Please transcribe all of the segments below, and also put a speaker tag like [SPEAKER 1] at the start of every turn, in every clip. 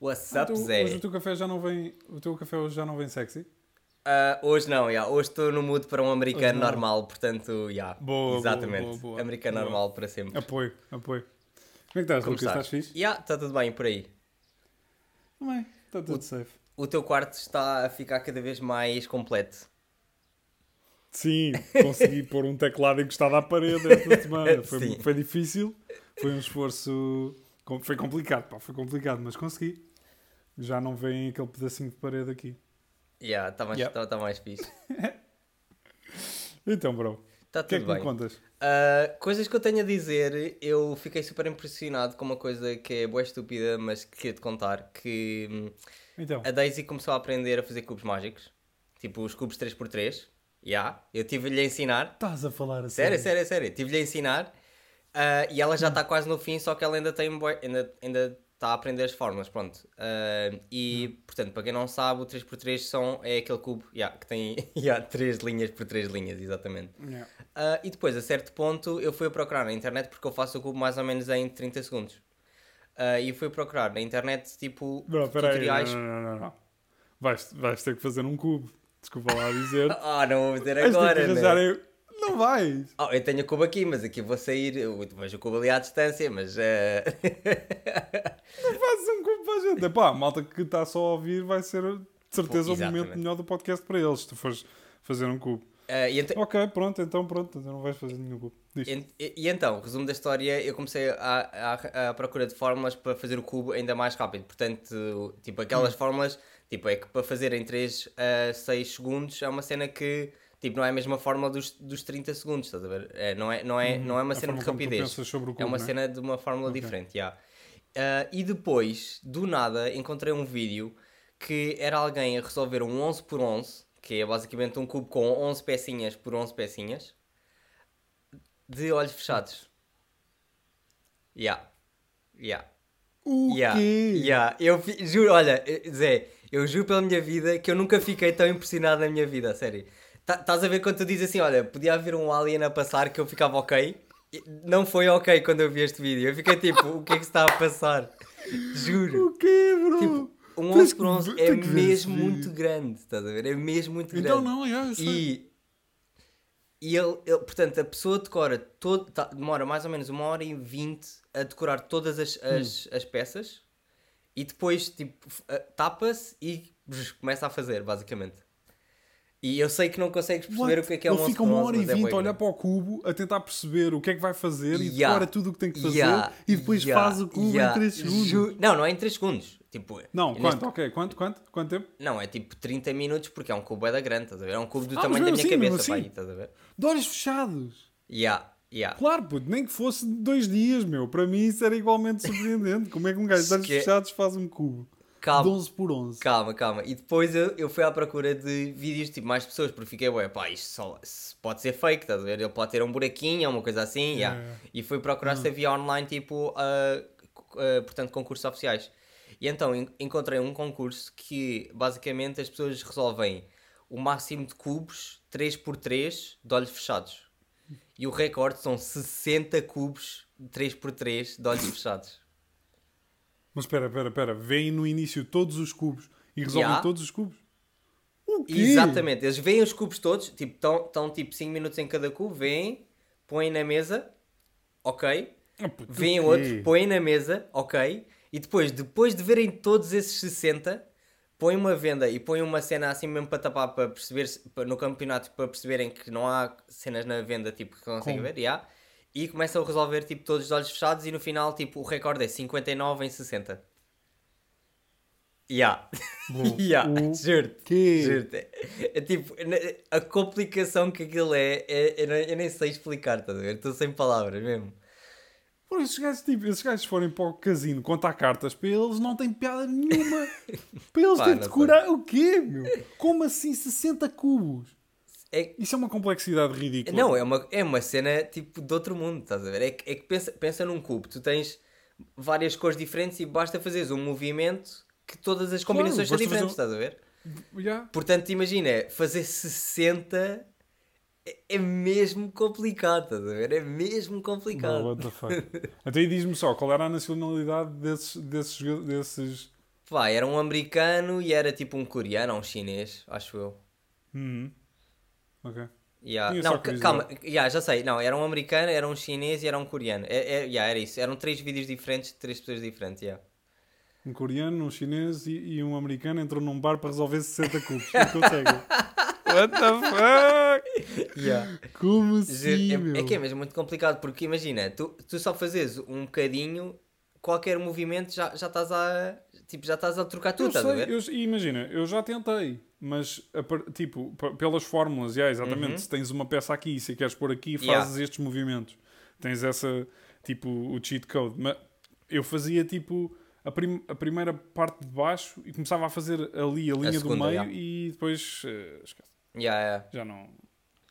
[SPEAKER 1] What's
[SPEAKER 2] Ah,
[SPEAKER 1] up,
[SPEAKER 2] tu-
[SPEAKER 1] Zé?
[SPEAKER 2] Hoje o teu café já não vem. O teu café hoje já não vem sexy?
[SPEAKER 1] Ah, hoje não, yeah. hoje estou no mood para um americano normal, portanto, yeah.
[SPEAKER 2] Boa, boa,
[SPEAKER 1] exatamente.
[SPEAKER 2] boa, boa.
[SPEAKER 1] americano
[SPEAKER 2] Boa.
[SPEAKER 1] normal para sempre.
[SPEAKER 2] Apoio, apoio. Como é que estás,
[SPEAKER 1] Como
[SPEAKER 2] Lucas?
[SPEAKER 1] estás?
[SPEAKER 2] Estás fixe?
[SPEAKER 1] Yeah, está tudo bem por aí.
[SPEAKER 2] Também, está tudo safe.
[SPEAKER 1] O teu quarto está a ficar cada vez mais completo.
[SPEAKER 2] Sim, consegui pôr um teclado encostado à parede esta semana. Foi, foi difícil, foi um esforço. Foi complicado, pá, foi complicado, mas consegui. Já não vem aquele pedacinho de parede aqui.
[SPEAKER 1] Yeah, está mais,
[SPEAKER 2] Yeah.
[SPEAKER 1] tá- tá mais fixe.
[SPEAKER 2] Então, bro,
[SPEAKER 1] Está
[SPEAKER 2] o que é que me
[SPEAKER 1] bem.
[SPEAKER 2] contas?
[SPEAKER 1] Ah, coisas que eu tenho a dizer, eu fiquei super impressionado com uma coisa que é boa estúpida, mas que queria te contar, que hum,
[SPEAKER 2] Então,
[SPEAKER 1] a Daisy começou a aprender a fazer cubos mágicos, tipo os cubos 3x3, já, eu tive-lhe a ensinar,
[SPEAKER 2] estás a falar a
[SPEAKER 1] sério, sério, sério, tive-lhe a ensinar, ah, e ela já está quase no fim, só que ela ainda tem, ainda, ainda está a aprender as fórmulas, pronto. Ah, e, portanto, para quem não sabe, o 3x3 são, é aquele cubo, já, que tem, já, 3 linhas por 3 linhas, exatamente.
[SPEAKER 2] Yeah.
[SPEAKER 1] Ah, e depois, a certo ponto, eu fui a procurar na internet porque eu faço o cubo mais ou menos em 30 segundos. Ah, e fui procurar na internet, tipo,
[SPEAKER 2] não,
[SPEAKER 1] tutoriais.
[SPEAKER 2] não, não, não, não. Vais, vais ter que fazer um cubo. Desculpa lá dizer.
[SPEAKER 1] Ah, não vou dizer agora, né?
[SPEAKER 2] Não vais!
[SPEAKER 1] Oh, eu tenho o cubo aqui, mas aqui vou sair. Eu vejo o cubo ali à distância, mas. ah,
[SPEAKER 2] Fazes um cubo para a gente. Epá, a malta que está só a ouvir vai ser de certeza
[SPEAKER 1] Pô,
[SPEAKER 2] o momento melhor do podcast para eles, se tu fores fazer um cubo.
[SPEAKER 1] ah, e, ent-
[SPEAKER 2] Ok, pronto, então pronto, então não vais fazer nenhum cubo.
[SPEAKER 1] E- e então, resumo da história, eu comecei a, a, a procura de fórmulas para fazer o cubo ainda mais rápido. Portanto, tipo, aquelas
[SPEAKER 2] Hum.
[SPEAKER 1] fórmulas, tipo, é que para fazer em 3 a 6 segundos é uma cena que. Tipo, não é a mesma fórmula dos, dos 30 segundos, estás a ver? É, não, é, não, é, não é uma
[SPEAKER 2] Uhum. A
[SPEAKER 1] cena de rapidez.
[SPEAKER 2] cubo,
[SPEAKER 1] É uma
[SPEAKER 2] né?
[SPEAKER 1] cena de uma fórmula
[SPEAKER 2] Ok.
[SPEAKER 1] diferente, já. Ah, e depois, do nada, encontrei um vídeo que era alguém a resolver um 11 por 11, que é basicamente um cubo com 11 pecinhas por 11 pecinhas, de olhos fechados. Ya. Ya.
[SPEAKER 2] O
[SPEAKER 1] Ya.
[SPEAKER 2] quê?
[SPEAKER 1] Ya. Eu fi- juro, olha, eh, Zé, eu juro pela minha vida que eu nunca fiquei tão impressionado na minha vida, sério. Tá- Estás a ver quando tu dizes assim, olha, podia haver um alien a passar que eu ficava ok? Não foi ok quando eu vi este vídeo. Eu fiquei tipo, o que é que se está a passar? Juro.
[SPEAKER 2] O quê, bro?
[SPEAKER 1] Tipo, um
[SPEAKER 2] Tens
[SPEAKER 1] 11 por
[SPEAKER 2] que
[SPEAKER 1] 11
[SPEAKER 2] ver-
[SPEAKER 1] é mesmo muito grande, estás a ver? É mesmo muito grande.
[SPEAKER 2] Então não, já, eu sei.
[SPEAKER 1] E, e ele, ele- portanto, a pessoa decora todo, tá- demora mais ou menos uma hora e vinte a decorar todas as, as,
[SPEAKER 2] Hum.
[SPEAKER 1] as peças e depois tipo, a- tapa-se e começa a fazer, basicamente. E eu sei que não consegues perceber
[SPEAKER 2] What?
[SPEAKER 1] o que é que é um
[SPEAKER 2] Ele
[SPEAKER 1] 11
[SPEAKER 2] fica uma
[SPEAKER 1] 11,
[SPEAKER 2] hora e
[SPEAKER 1] é
[SPEAKER 2] vinte
[SPEAKER 1] bué
[SPEAKER 2] a olhar para o cubo, a tentar perceber o que é que vai fazer e decora tudo o que tem que fazer
[SPEAKER 1] Ya,
[SPEAKER 2] e depois
[SPEAKER 1] ya,
[SPEAKER 2] faz o cubo
[SPEAKER 1] ya.
[SPEAKER 2] em 3 segundos.
[SPEAKER 1] Não, não é em 3 segundos. Tipo,
[SPEAKER 2] Não,
[SPEAKER 1] neste-
[SPEAKER 2] quanto? Ok, quanto, quanto? Quanto tempo?
[SPEAKER 1] Não, é tipo 30 minutos porque é um cubo é da grande, estás a ver? É um cubo do
[SPEAKER 2] Ah,
[SPEAKER 1] tamanho da minha
[SPEAKER 2] assim,
[SPEAKER 1] cabeça,
[SPEAKER 2] assim.
[SPEAKER 1] estás a ver?
[SPEAKER 2] De olhos fechados.
[SPEAKER 1] Yeah, yeah.
[SPEAKER 2] Claro, puto, nem que fosse dois dias, meu. Para mim isso era igualmente surpreendente. Como é que um gajo de olhos fechados faz um cubo? De
[SPEAKER 1] Calma,
[SPEAKER 2] 11 por 11.
[SPEAKER 1] calma, calma. E depois eu, eu fui à procura de vídeos tipo mais pessoas, porque fiquei, ué, pá, isto só, pode ser fake, estás a ver? Ele pode ter um buraquinho ou uma coisa assim, yeah.
[SPEAKER 2] Yeah.
[SPEAKER 1] E fui procurar se havia online, tipo, co- ah, portanto, concursos oficiais. E então en- encontrei um concurso que basicamente as pessoas resolvem o máximo de cubos 3x3 de olhos fechados. E o recorde são 60 cubos 3x3 de olhos fechados.
[SPEAKER 2] Mas espera, espera, espera. Vêm no início todos os cubos e resolvem
[SPEAKER 1] Ya.
[SPEAKER 2] todos os cubos? O quê?
[SPEAKER 1] Exatamente, eles veem os cubos todos, tipo, estão tipo 5 minutos em cada cubo, veem, põem na mesa, ok,
[SPEAKER 2] Ah, puto,
[SPEAKER 1] veem
[SPEAKER 2] o quê?
[SPEAKER 1] outro, põem na mesa, ok, e depois, depois de verem todos esses 60, põem uma venda e põem uma cena assim mesmo para tapar, para perceber, se- para- no campeonato, para perceberem que não há cenas na venda, tipo, que conseguem
[SPEAKER 2] Como?
[SPEAKER 1] ver, já, e começam a resolver, tipo, todos os olhos fechados e no final, tipo, o recorde é 59 em 60. Ya. Ya,
[SPEAKER 2] o
[SPEAKER 1] juro-te. É, é tipo, a complicação que aquilo é, é- eu, não- eu nem sei explicar, estás a ver? Estou sem palavras mesmo.
[SPEAKER 2] Por esses gajos, tipo, esses gajos forem para o casino contar cartas, para eles não tem piada nenhuma. para eles
[SPEAKER 1] Pá,
[SPEAKER 2] têm de decorar o quê, meu? Como assim 60 cubos?
[SPEAKER 1] É,
[SPEAKER 2] Isso é uma complexidade ridícula.
[SPEAKER 1] não, é uma, é uma cena tipo de outro mundo, estás a ver? É que, é que pensa, pensa num cubo, tu tens várias cores diferentes e basta fazeres um movimento que todas as combinações são
[SPEAKER 2] basta fazer
[SPEAKER 1] diferentes,
[SPEAKER 2] um-
[SPEAKER 1] estás a ver?
[SPEAKER 2] Ya.
[SPEAKER 1] Portanto, imagina, fazer 60 é, é mesmo complicado, estás a ver? É mesmo
[SPEAKER 2] Não,
[SPEAKER 1] complicado.
[SPEAKER 2] what the fuck. Até aí diz-me só, qual era a nacionalidade desses, desses, desses
[SPEAKER 1] Pá, era um americano e era tipo um coreano ou um chinês, acho eu.
[SPEAKER 2] Uhum. Ok.
[SPEAKER 1] Yeah.
[SPEAKER 2] Tinha
[SPEAKER 1] Não, calma, yeah, já sei. Não, era um americano, era um chinês e era um coreano. É, é, yeah, era isso. Eram três vídeos diferentes de três pessoas diferentes. Yeah.
[SPEAKER 2] Um coreano, um chinês e, e um americano entram num bar para resolver 60 cubos. Não conseguem. What the fuck?
[SPEAKER 1] Yeah.
[SPEAKER 2] Como assim,
[SPEAKER 1] é, é que é mesmo muito complicado porque imagina, tu, tu só fazes um bocadinho, qualquer movimento já, já estás a. Tipo, já estás a trocar tudo,
[SPEAKER 2] Eu
[SPEAKER 1] estás a
[SPEAKER 2] sei,
[SPEAKER 1] ver?
[SPEAKER 2] eu- imagina, eu já tentei, mas a tipo, pelas fórmulas, yeah, exatamente,
[SPEAKER 1] Uhum.
[SPEAKER 2] se tens uma peça aqui e se a queres pôr aqui, fazes
[SPEAKER 1] Yeah.
[SPEAKER 2] estes movimentos. Tens essa, tipo, o cheat code. Mas eu fazia tipo a, prim- a primeira parte de baixo e começava a fazer ali a linha do
[SPEAKER 1] segunda,
[SPEAKER 2] meio
[SPEAKER 1] yeah.
[SPEAKER 2] e depois eh, esquece,
[SPEAKER 1] Yeah, yeah.
[SPEAKER 2] já não.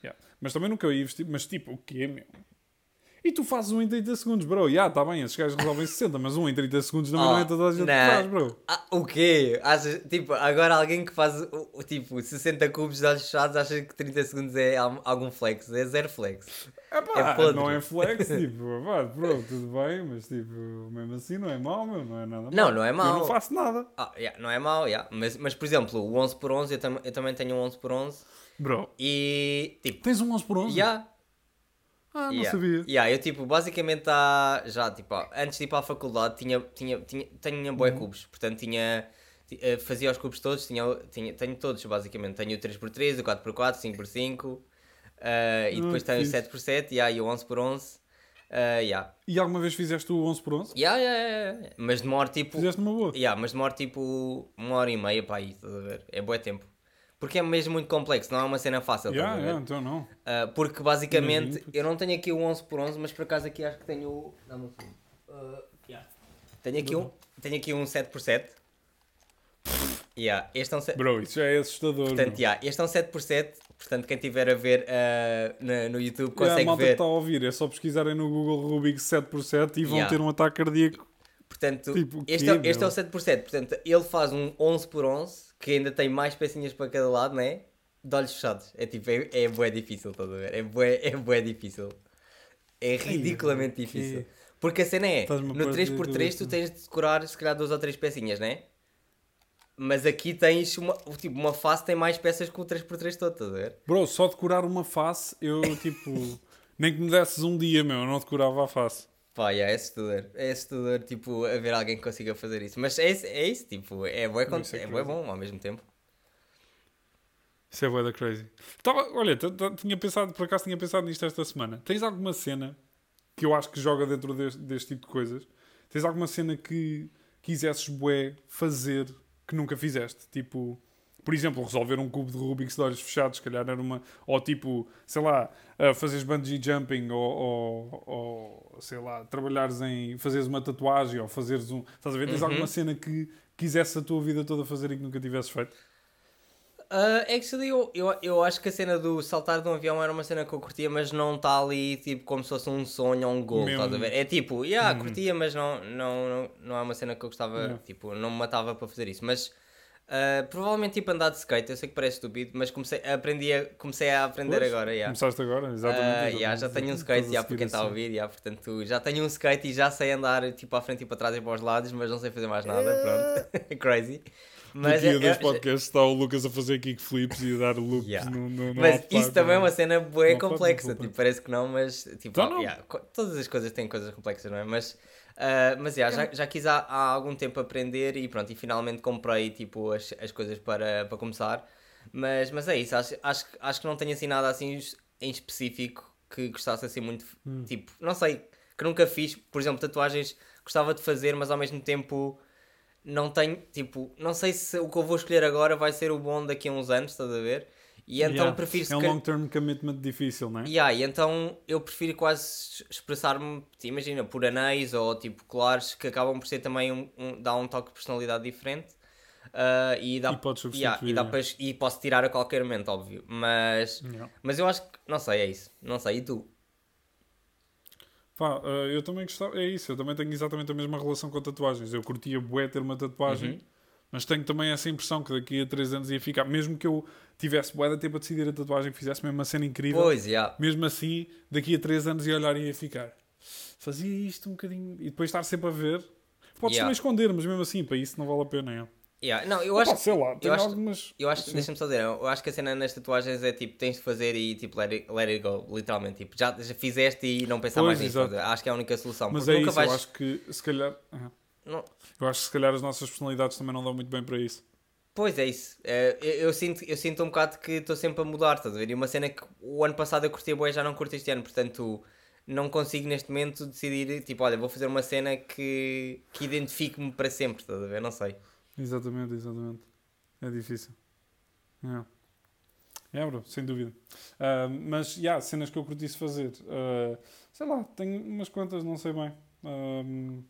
[SPEAKER 2] yeah. Mas também nunca ia vestir, mas tipo, o quê, meu? E tu fazes um em 30 segundos, bro. Já, tá bem, esses gajos resolvem 60, mas um em 30 segundos também
[SPEAKER 1] Oh,
[SPEAKER 2] não é toda a gente que faz, bro.
[SPEAKER 1] Ah, o quê? Achas, tipo, agora alguém que faz tipo 60 cubos de olhos fechados acha que 30 segundos é al- algum flex? É zero flex.
[SPEAKER 2] Epá,
[SPEAKER 1] É podre.
[SPEAKER 2] não é flex, tipo, pá, bro, tudo bem, mas tipo, mesmo assim não é mau, meu, não é nada mau.
[SPEAKER 1] Não, não é
[SPEAKER 2] Eu
[SPEAKER 1] mau.
[SPEAKER 2] não faço nada.
[SPEAKER 1] Ah, yeah, não é mau, yeah. mas, mas por exemplo, o 11 por 11 eu, tam eu também tenho um 11 por 11
[SPEAKER 2] Bro,
[SPEAKER 1] e tipo,
[SPEAKER 2] tens um 11 por 11?
[SPEAKER 1] yeah,
[SPEAKER 2] Ah, não
[SPEAKER 1] yeah,
[SPEAKER 2] sabia.
[SPEAKER 1] yeah, eu tipo, basicamente há, já tipo, antes de ir para a faculdade tinha, tinha, tinha, tinha bué
[SPEAKER 2] Uhum.
[SPEAKER 1] cubos, portanto tinha, ti- eh, fazia os cubos todos, tinha, tinha, tenho todos basicamente, tenho o 3x3, o 4x4, 5x5 eh, e
[SPEAKER 2] Ah,
[SPEAKER 1] depois tenho o
[SPEAKER 2] fixe.
[SPEAKER 1] 7x7 yeah, e o 11 por 11 eh, yeah.
[SPEAKER 2] E alguma vez fizeste o 11 por 11?
[SPEAKER 1] Yeah, yeah, yeah, mas demora tipo,
[SPEAKER 2] Fizeste numa boa.
[SPEAKER 1] Yeah, mas demora tipo uma hora e meia para aí, estás a ver? É bué tempo. Porque é mesmo muito complexo, não é uma cena fácil,
[SPEAKER 2] Yeah,
[SPEAKER 1] ver?
[SPEAKER 2] yeah, então não.
[SPEAKER 1] Ah, porque basicamente, eu não tenho aqui o 11 por 11 mas por acaso aqui acho que tenho o... Dá-me um. Ah, yeah. Tenho aqui um, tenho aqui um 7 por 7 Yeah, este é um 7...
[SPEAKER 2] Bro, isso já é assustador.
[SPEAKER 1] Portanto, yeah, este é um 7 por 7 portanto quem estiver a ver ah, na- no YouTube
[SPEAKER 2] Yeah, a
[SPEAKER 1] consegue
[SPEAKER 2] malta que
[SPEAKER 1] ver.
[SPEAKER 2] está a ouvir, é só pesquisarem no Google Rubik 7x7 e vão
[SPEAKER 1] Yeah.
[SPEAKER 2] ter um ataque cardíaco.
[SPEAKER 1] Portanto,
[SPEAKER 2] Tipo,
[SPEAKER 1] este, é, este é o 7 por 7 portanto ele faz um 11 por 11 que ainda tem mais pecinhas para cada lado, né? De olhos fechados. É tipo, é, é bué difícil, estás a ver? É bué, é bué difícil. É ridiculamente difícil. Porque a cena é, no
[SPEAKER 2] pôr
[SPEAKER 1] 3x3 tu tens de decorar se calhar duas ou três pecinhas, né? Mas aqui tens uma, tipo, uma face tem mais peças que o 3x3 todo, estás a ver?
[SPEAKER 2] Bro, só decorar uma face, eu tipo. nem que me desses um dia, meu, eu não decorava a face.
[SPEAKER 1] Pá, yeah, é assustador. É assustador, tipo, haver alguém que consiga fazer isso. Mas é, isso- é isso, tipo, é bué, con-
[SPEAKER 2] é
[SPEAKER 1] é bué bom ao mesmo tempo.
[SPEAKER 2] Isso é bué da crazy. Tava, olha, tinha pensado, por acaso tinha pensado nisto esta semana. Tens alguma cena que eu acho que joga dentro deste, deste tipo de coisas? Tens alguma cena que quisesses bué fazer que nunca fizeste? Tipo, por exemplo, resolver um cubo de Rubik's de olhos fechados, se calhar era uma... Ou tipo, sei lá, uh, fazeres bungee jumping ou, ou, ou, sei lá, trabalhares em... fazeres uma tatuagem ou fazeres um... Estás a ver? Tens
[SPEAKER 1] Uhum.
[SPEAKER 2] alguma cena que quisesse a tua vida toda fazer e que nunca tivesses feito?
[SPEAKER 1] Uh, actually, eu, eu, eu acho que a cena do saltar de um avião era uma cena que eu curtia, mas não está ali tipo como se fosse um sonho ou um gol, estás a ver? É tipo, yeah,
[SPEAKER 2] Uhum.
[SPEAKER 1] curtia, mas não, não, não, não é uma cena que eu gostava, tipo, não me matava para fazer isso. Mas uh, provavelmente tipo andar de skate, eu sei que parece estúpido, mas comecei, aprendi a, comecei a aprender
[SPEAKER 2] Pois,
[SPEAKER 1] agora, yeah.
[SPEAKER 2] Começaste agora, exatamente.
[SPEAKER 1] yeah, já tenho um skate,
[SPEAKER 2] a
[SPEAKER 1] yeah, para quem está a
[SPEAKER 2] assim.
[SPEAKER 1] ouvir, yeah, portanto já tenho um skate e já sei andar tipo à frente e para trás e para os lados, mas não sei fazer mais nada, pronto, crazy. Mas,
[SPEAKER 2] Daqui a
[SPEAKER 1] é-
[SPEAKER 2] dois
[SPEAKER 1] é-
[SPEAKER 2] podcasts está o Lucas a fazer kickflips e a dar loops
[SPEAKER 1] Yeah.
[SPEAKER 2] no, no, no
[SPEAKER 1] Mas isso também é
[SPEAKER 2] não
[SPEAKER 1] uma cena bué complexa, tipo, parece que não, mas tipo,
[SPEAKER 2] Então não.
[SPEAKER 1] yeah, co- todas as coisas têm coisas complexas, não é? Mas, ah, mas yeah, já, já quis há, há algum tempo aprender e pronto, e finalmente comprei tipo as, as coisas para, para começar. Mas, mas é isso, acho, acho, que- acho que não tenho assim nada assim em específico que gostasse assim muito,
[SPEAKER 2] Hum.
[SPEAKER 1] tipo, não sei, que nunca fiz, por exemplo, tatuagens gostava de fazer, mas ao mesmo tempo não tenho, tipo, não sei se o que eu vou escolher agora vai ser o bom daqui a uns anos, estás a ver? E então
[SPEAKER 2] Yeah.
[SPEAKER 1] prefiro
[SPEAKER 2] É um
[SPEAKER 1] calhar-
[SPEAKER 2] long-term commitment difícil, não é?
[SPEAKER 1] Yeah, e então eu prefiro quase expressar-me, tipo, imagina, por anéis ou tipo colares que acabam por ser também um, um- dá um toque de personalidade diferente. Ah, e, dá,
[SPEAKER 2] E podes
[SPEAKER 1] yeah, e, dá
[SPEAKER 2] yeah.
[SPEAKER 1] e posso tirar a qualquer momento, óbvio. Mas,
[SPEAKER 2] Yeah.
[SPEAKER 1] mas eu acho que, não sei, é isso. Não sei, e tu?
[SPEAKER 2] Pá, eh, eu também gostava, é isso, eu também tenho exatamente a mesma relação com tatuagens. Eu curtia bué ter uma tatuagem,
[SPEAKER 1] Uhum.
[SPEAKER 2] Mas tenho também essa impressão que daqui a 3 anos ia ficar, mesmo que eu tivesse de tempo a decidir a tatuagem, fizesse mesmo uma cena incrível,
[SPEAKER 1] Pois, yeah.
[SPEAKER 2] mesmo assim, daqui a 3 anos ia olhar e ia ficar. Fazia isto um bocadinho, e depois estar sempre a ver. Podes
[SPEAKER 1] Yeah.
[SPEAKER 2] esconder, mas mesmo assim, para isso não vale a pena. é.
[SPEAKER 1] Yeah. Não, eu
[SPEAKER 2] Opa,
[SPEAKER 1] acho,
[SPEAKER 2] sei lá, tem
[SPEAKER 1] eu acho-
[SPEAKER 2] algumas.
[SPEAKER 1] eu acho
[SPEAKER 2] Sim.
[SPEAKER 1] deixa-me só dizer, eu acho que a cena nas tatuagens é tipo, tens de fazer e tipo, let it, let it go, literalmente. Tipo, já, já fizeste e não pensar
[SPEAKER 2] Pois,
[SPEAKER 1] mais nisso. Acho que é a única solução.
[SPEAKER 2] Mas é isso,
[SPEAKER 1] vais.
[SPEAKER 2] eu acho que se calhar. Aham.
[SPEAKER 1] Não-
[SPEAKER 2] Eu acho que se calhar as nossas personalidades também não dão muito bem para isso.
[SPEAKER 1] Pois é isso. É, eu, eu sinto, eu sinto um bocado que estou sempre a mudar, estás a ver? E uma cena que o ano passado eu curti boa já não curto este ano, portanto não consigo neste momento decidir, tipo, olha, vou fazer uma cena que, que identifique-me para sempre, estás a ver? Não sei.
[SPEAKER 2] Exatamente, exatamente. É difícil. É, é bro, sem dúvida. Ah, mas, já, yeah, cenas que eu curtisse fazer. ah, sei lá, tenho umas quantas, não sei bem. Ahm,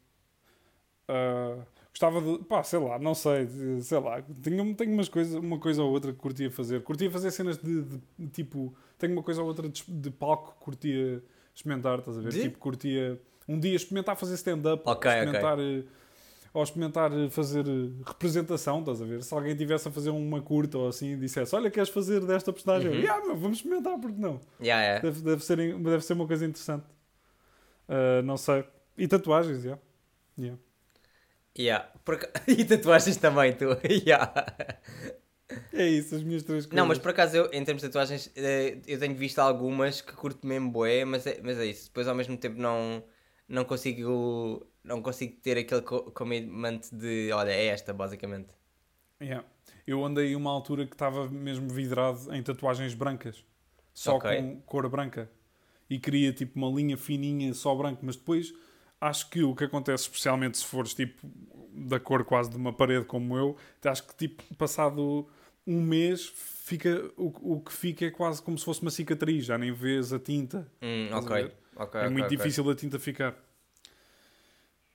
[SPEAKER 2] ah, gostava de, pá, sei lá, não sei, sei lá. Tenho, tenho umas coisas, uma coisa ou outra que curtia fazer. Curtia fazer cenas de, de- de tipo, tenho uma coisa ou outra de, de palco que curtia experimentar, estás a ver? Tipo, curtia um dia experimentar fazer stand-up, ou
[SPEAKER 1] Ok, ok.
[SPEAKER 2] experimentar. ou experimentar fazer representação, estás a ver? Se alguém tivesse a fazer uma curta ou assim e dissesse, olha, queres fazer desta personagem?
[SPEAKER 1] Uhum.
[SPEAKER 2] Eu, "Yeah, meu, vamos experimentar, porque não?
[SPEAKER 1] Yeah, yeah.
[SPEAKER 2] Deve, deve, ser, deve ser uma coisa interessante. Ah, não sei. E tatuagens, já. Yeah.
[SPEAKER 1] Yeah. Por E tatuagens também, tu. yeah.
[SPEAKER 2] É isso, as minhas três coisas.
[SPEAKER 1] Não, mas por acaso eu, em termos de tatuagens, eh, eu tenho visto algumas que curto mesmo boé, mas é, mas é isso. Depois ao mesmo tempo não, não consigo não consigo ter aquele co- commitment de olha, é esta, basicamente.
[SPEAKER 2] Yeah. Eu andei uma altura que estava mesmo vidrado em tatuagens brancas. Só
[SPEAKER 1] Ok.
[SPEAKER 2] com cor branca. E queria tipo uma linha fininha só branco. Mas depois acho que o que acontece, especialmente se fores tipo da cor quase de uma parede como eu, acho que tipo passado um mês fica, o, o que fica é quase como se fosse uma cicatriz. Já nem vês a tinta.
[SPEAKER 1] Hum,
[SPEAKER 2] a
[SPEAKER 1] ok.
[SPEAKER 2] é
[SPEAKER 1] ok,
[SPEAKER 2] muito
[SPEAKER 1] ok.
[SPEAKER 2] difícil a tinta ficar.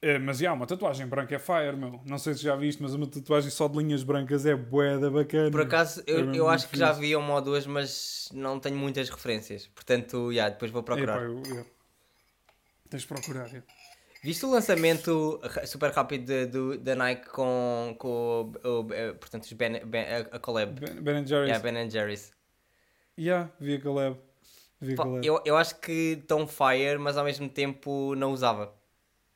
[SPEAKER 2] É, mas já, uma tatuagem branca é fire, meu. Não sei se já viste, mas uma tatuagem só de linhas brancas é bué da bacana.
[SPEAKER 1] Por acaso,
[SPEAKER 2] É
[SPEAKER 1] eu,
[SPEAKER 2] mesmo
[SPEAKER 1] eu acho que já vi uma ou duas, mas não tenho muitas referências. Portanto, yeah, depois vou procurar.
[SPEAKER 2] Epá, eu- eu- Tens de procurar. é.
[SPEAKER 1] Viste o lançamento super rápido do- da Nike com, com o, o- eh, portanto, os ben, Ben- a, a collab?
[SPEAKER 2] Ben, ben Jerry's.
[SPEAKER 1] Yeah, Ben Jerry's.
[SPEAKER 2] Yeah, vi a collab. Vi a collab.
[SPEAKER 1] Eu, eu acho que estão fire, mas ao mesmo tempo não usava.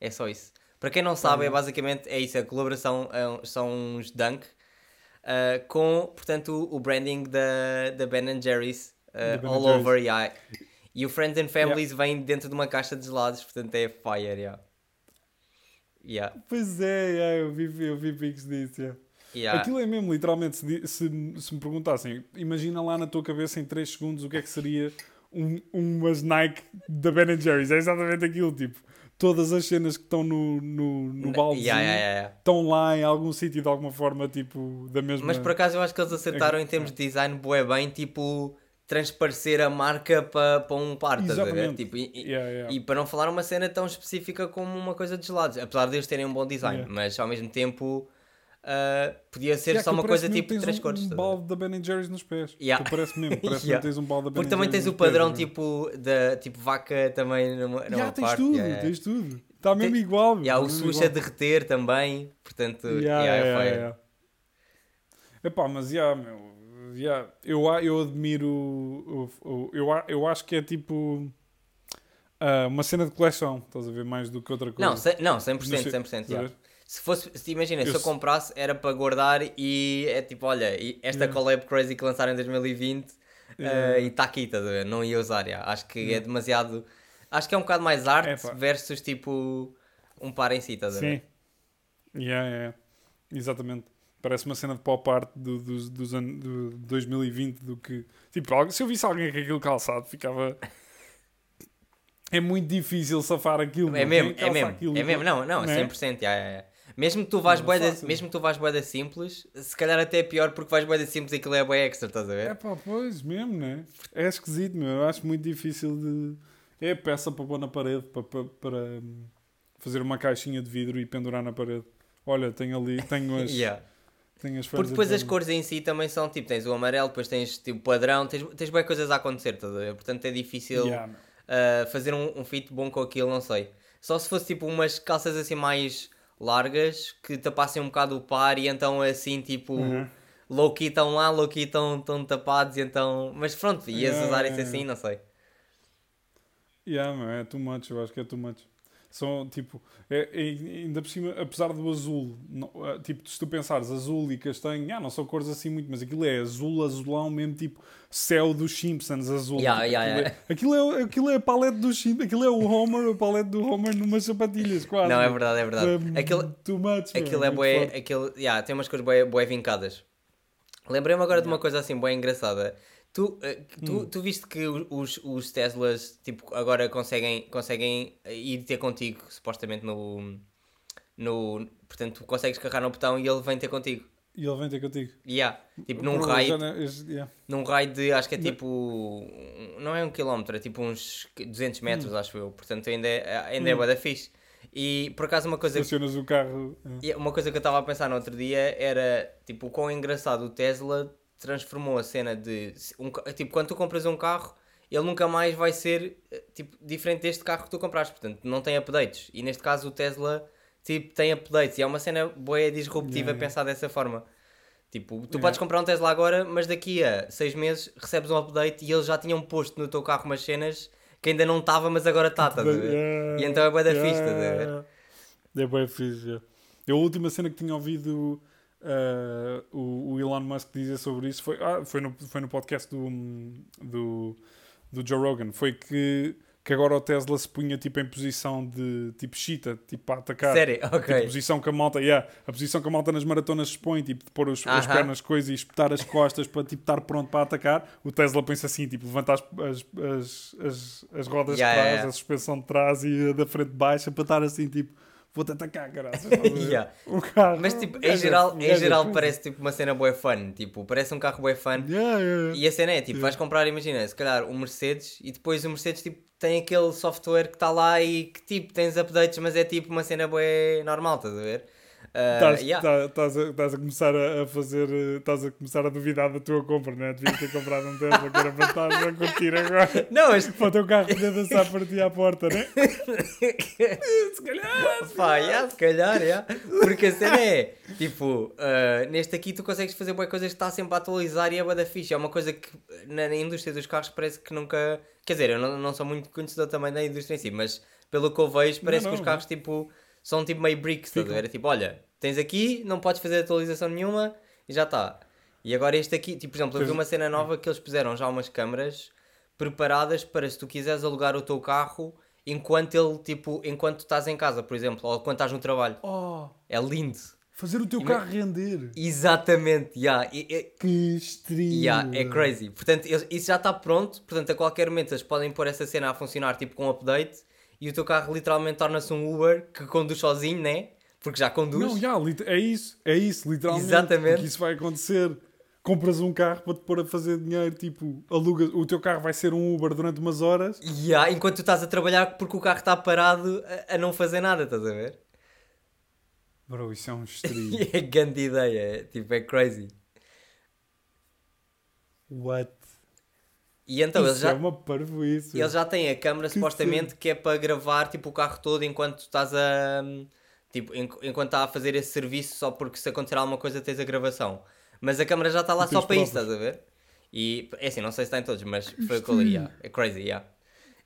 [SPEAKER 1] É só isso. Para quem não sabe, é basicamente é isso. A colaboração é são uns Dunk ah, com, portanto, o branding da, da Ben Jerry's
[SPEAKER 2] Da Ben
[SPEAKER 1] all
[SPEAKER 2] Jerry's.
[SPEAKER 1] over. Yeah. E o Friends and Families vem dentro de uma caixa de gelados, portanto é fire. Yeah. Yeah.
[SPEAKER 2] Pois é, yeah, eu vi, eu vi pics disso. yeah.
[SPEAKER 1] Yeah.
[SPEAKER 2] Aquilo é mesmo, literalmente, se, se, se me perguntassem, imagina lá na tua cabeça em 3 segundos o que é que seria um, umas Nike da Ben Jerry's. É exatamente aquilo, tipo, todas as cenas que estão no, no, no baldezinho
[SPEAKER 1] Yeah, yeah,
[SPEAKER 2] estão lá em algum sítio de alguma forma, tipo, da mesma...
[SPEAKER 1] Mas por acaso eu acho que eles acertaram em termos de design bué bem, tipo, transparecer a marca para pa um par, estás a ver?
[SPEAKER 2] Exatamente.
[SPEAKER 1] Tipo, e, e-
[SPEAKER 2] Yeah, yeah.
[SPEAKER 1] e para não falar uma cena tão específica como uma coisa de gelados, apesar de eles terem um bom design,
[SPEAKER 2] Yeah.
[SPEAKER 1] mas ao mesmo tempo ah, podia ser só uma coisa tipo
[SPEAKER 2] que tens
[SPEAKER 1] três
[SPEAKER 2] um,
[SPEAKER 1] cores.
[SPEAKER 2] um balde da Ben Jerry's nos pés.
[SPEAKER 1] Yeah.
[SPEAKER 2] Aquilo Parece mesmo, parece
[SPEAKER 1] Yeah.
[SPEAKER 2] que tens um balde da Ben
[SPEAKER 1] Porque também tens o
[SPEAKER 2] pés,
[SPEAKER 1] padrão
[SPEAKER 2] né?
[SPEAKER 1] tipo da tipo vaca também numa, numa
[SPEAKER 2] Yeah, tens
[SPEAKER 1] parte.
[SPEAKER 2] tudo, tens tudo. Está mesmo
[SPEAKER 1] Tem-
[SPEAKER 2] igual.
[SPEAKER 1] Yeah, o
[SPEAKER 2] tá mesmo
[SPEAKER 1] sushi a
[SPEAKER 2] igual.
[SPEAKER 1] derreter também, portanto,
[SPEAKER 2] Yeah,
[SPEAKER 1] yeah, é
[SPEAKER 2] yeah, yeah. Epá, mas yeah, meu, yeah, eu, eu admiro. eu, a- eu acho que é tipo. ah, uma cena de coleção, estás a ver? Mais do que outra coisa.
[SPEAKER 1] Não, ce- não, 100%,
[SPEAKER 2] Não sei,
[SPEAKER 1] 100%.
[SPEAKER 2] estás a
[SPEAKER 1] yeah. Se fosse, se, imagina,
[SPEAKER 2] Eu
[SPEAKER 1] se eu
[SPEAKER 2] se-
[SPEAKER 1] comprasse era para guardar e é tipo, olha, esta
[SPEAKER 2] Yeah.
[SPEAKER 1] collab crazy que lançaram em 2020
[SPEAKER 2] Yeah.
[SPEAKER 1] eh, e está aqui, estás a ver? Não ia usar, yeah. acho que é
[SPEAKER 2] Yeah.
[SPEAKER 1] demasiado. Acho que é um bocado mais arte
[SPEAKER 2] Epá.
[SPEAKER 1] versus tipo um par em si, estás a ver?
[SPEAKER 2] Sim. Yeah, yeah. Exatamente. Parece uma cena de pop art do, dos, dos anos do 2020 do que. Tipo, se eu visse alguém com aquilo calçado, ficava. É muito difícil safar aquilo.
[SPEAKER 1] É mesmo, é mesmo,
[SPEAKER 2] aquilo?
[SPEAKER 1] é mesmo, não, não,
[SPEAKER 2] Não é?
[SPEAKER 1] 100%, yeah, yeah, yeah. Mesmo que tu
[SPEAKER 2] é
[SPEAKER 1] boeda, mesmo que tu vais boeda simples, se calhar até é pior porque vais boeda simples e aquilo é boeda extra, estás a ver?
[SPEAKER 2] É pá, pois, mesmo, né? É esquisito, meu. Eu acho muito difícil de. É peça para pôr na parede, para, para, para, hum, fazer uma caixinha de vidro e pendurar na parede. Olha, tenho ali, tenho as,
[SPEAKER 1] Yeah. Porque depois
[SPEAKER 2] de-
[SPEAKER 1] as cores em si também são tipo, tens o amarelo, depois tens tipo padrão, tens, tens boas coisas a acontecer, estás a ver? Portanto é difícil
[SPEAKER 2] Yeah,
[SPEAKER 1] uh, fazer um, um fit bom com aquilo, não sei. Só se fosse tipo umas calças assim mais largas que tapassem um bocado o par e então assim tipo
[SPEAKER 2] Uhum.
[SPEAKER 1] low key estão lá, low key estão tapados e então. Mas pronto, ias
[SPEAKER 2] Yeah,
[SPEAKER 1] usar
[SPEAKER 2] yeah,
[SPEAKER 1] isso assim, não sei.
[SPEAKER 2] Yeah, meu, é too much, eu acho que é too much. São tipo, é, é, ainda por cima, apesar do azul, não, ah, tipo, se tu pensares azul e castanho, ah, não são cores assim muito, mas aquilo é azul, azulão mesmo, tipo céu dos Simpsons azul.
[SPEAKER 1] Yeah,
[SPEAKER 2] tipo,
[SPEAKER 1] yeah,
[SPEAKER 2] aquilo,
[SPEAKER 1] yeah.
[SPEAKER 2] É, aquilo, é, aquilo é a palete dos Simpsons, aquilo é o Homer, a palete do Homer numas sapatilhas, quase.
[SPEAKER 1] Não, é verdade, é verdade.
[SPEAKER 2] É,
[SPEAKER 1] Aquilo,
[SPEAKER 2] too much,
[SPEAKER 1] aquilo é
[SPEAKER 2] forte.
[SPEAKER 1] aquilo, yeah, tem umas cores bué vincadas. Lembrei-me agora de uma coisa assim bué engraçada. Tu, eh, tu,
[SPEAKER 2] Hum.
[SPEAKER 1] tu viste que os, os Teslas tipo, agora conseguem, conseguem ir ter contigo, supostamente no, no. Portanto, tu consegues carregar no botão e ele vem ter contigo.
[SPEAKER 2] E ele vem ter contigo.
[SPEAKER 1] Yeah. Tipo num
[SPEAKER 2] Por-
[SPEAKER 1] raio,
[SPEAKER 2] não- yeah.
[SPEAKER 1] num raio de acho que é tipo. Não é um quilómetro, é tipo uns 200 metros,
[SPEAKER 2] Hum.
[SPEAKER 1] acho eu. Portanto, ainda é, ainda é bué da fixe. E por acaso uma coisa
[SPEAKER 2] Estacionas o carro. é.
[SPEAKER 1] uma coisa que eu estava a pensar no outro dia era tipo o quão engraçado o Tesla transformou a cena de um tipo quando tu compras um carro ele nunca mais vai ser eh, tipo diferente deste carro que tu compraste portanto não tem updates e neste caso o Tesla tipo tem updates e é uma cena boa disruptiva
[SPEAKER 2] Yeah,
[SPEAKER 1] pensar dessa forma tipo tu
[SPEAKER 2] Yeah.
[SPEAKER 1] podes comprar um Tesla agora mas daqui a seis meses recebes um update e eles já tinham posto no teu carro umas cenas que ainda não estava mas agora está estás a ver?
[SPEAKER 2] Yeah,
[SPEAKER 1] E então é bué da
[SPEAKER 2] yeah,
[SPEAKER 1] fixe, estás a ver?
[SPEAKER 2] yeah. É bem fixe. Eu, a última cena que tinha ouvido uh, o, o Elon Musk dizer sobre isso foi, ah, foi, no, foi no podcast do, do, do Joe Rogan. Foi que, que agora o Tesla se punha tipo, em posição de tipo cheetah, tipo para atacar.
[SPEAKER 1] sério
[SPEAKER 2] Tipo, a
[SPEAKER 1] ok
[SPEAKER 2] posição que a malta, yeah, a posição que a malta nas maratonas se põe, tipo, de pôr os, as
[SPEAKER 1] Aham.
[SPEAKER 2] pernas, coisa e espetar as costas para tipo, estar pronto para atacar. O Tesla pensa assim, tipo, levanta as, as, as, as, as rodas
[SPEAKER 1] Yeah,
[SPEAKER 2] de trás,
[SPEAKER 1] yeah.
[SPEAKER 2] a suspensão de trás e a da frente baixa para estar assim, tipo, vou-te atacar, caralho.
[SPEAKER 1] Yeah.
[SPEAKER 2] O carro.
[SPEAKER 1] Mas tipo, em geral, em geral parece tipo uma cena bué fun, tipo, parece um carro bué fun.
[SPEAKER 2] Yeah, yeah.
[SPEAKER 1] E a cena é, tipo, vais comprar, imagina, se calhar um Mercedes e depois o Mercedes tipo, tem aquele software que está lá e que tipo, tens updates, mas é tipo uma cena bué normal, estás a ver? Ah,
[SPEAKER 2] Estás
[SPEAKER 1] yeah.
[SPEAKER 2] tá- estás a, estás a começar a, fazer, eh, estás a começar a duvidar da tua compra, não é? Devias ter comprado um Tesla que era para estar a curtir agora.
[SPEAKER 1] Não, mas
[SPEAKER 2] Para o teu carro poder dançar para ti à porta, né? Se calhar.
[SPEAKER 1] pá, yeah, se calhar, yeah. porque a cena é, tipo, ah, neste aqui tu consegues fazer bué coisas que está sempre a atualizar e é da fixe. É uma coisa que na, na indústria dos carros parece que nunca... Quer dizer, eu não, não sou muito conhecedor também da indústria em si, mas pelo que eu vejo parece
[SPEAKER 2] Não,
[SPEAKER 1] que os
[SPEAKER 2] não,
[SPEAKER 1] carros, tipo, são tipo meio bricks, estás a
[SPEAKER 2] Ficam.
[SPEAKER 1] ver? É tipo, olha, tens aqui, não podes fazer atualização nenhuma e já está. E agora este aqui, tipo, por exemplo, eu vi
[SPEAKER 2] Pois-
[SPEAKER 1] uma cena nova que eles puseram já umas câmaras preparadas para se tu quiseres alugar o teu carro enquanto ele, tipo, enquanto tu estás em casa, por exemplo, ou quando estás no trabalho.
[SPEAKER 2] Oh,
[SPEAKER 1] É lindo.
[SPEAKER 2] fazer o teu
[SPEAKER 1] Ima-
[SPEAKER 2] carro render.
[SPEAKER 1] Exatamente, yeah. E- e-
[SPEAKER 2] Que estrela.
[SPEAKER 1] Yeah, é crazy. Portanto, eles- isso já está pronto. Portanto, a qualquer momento eles podem pôr essa cena a funcionar tipo com um update e o teu carro literalmente torna-se um Uber que conduz sozinho, né? Porque já conduz.
[SPEAKER 2] Não, já, é isso, é isso, literalmente.
[SPEAKER 1] Exatamente.
[SPEAKER 2] Porque isso vai acontecer. Compras um carro para te pôr a fazer dinheiro, tipo, alugas, o teu carro vai ser um Uber durante umas horas.
[SPEAKER 1] Yeah, enquanto tu estás a trabalhar porque o carro está parado a, a não fazer nada, estás a ver?
[SPEAKER 2] Bro, isso é um estrela.
[SPEAKER 1] E é grande ideia, é, tipo, é crazy.
[SPEAKER 2] What?
[SPEAKER 1] E então
[SPEAKER 2] isso
[SPEAKER 1] eles já,
[SPEAKER 2] é uma parvoíce.
[SPEAKER 1] eles já têm a câmera
[SPEAKER 2] Que
[SPEAKER 1] supostamente que é para gravar tipo, o carro todo enquanto tu estás a. Tipo, en- enquanto está a fazer esse serviço, só porque se acontecer alguma coisa tens a gravação. Mas a câmera já está lá
[SPEAKER 2] E
[SPEAKER 1] só para isso, estás a ver? E é assim, não sei se está em todos, mas foi o que eu li, yeah. é crazy, yeah.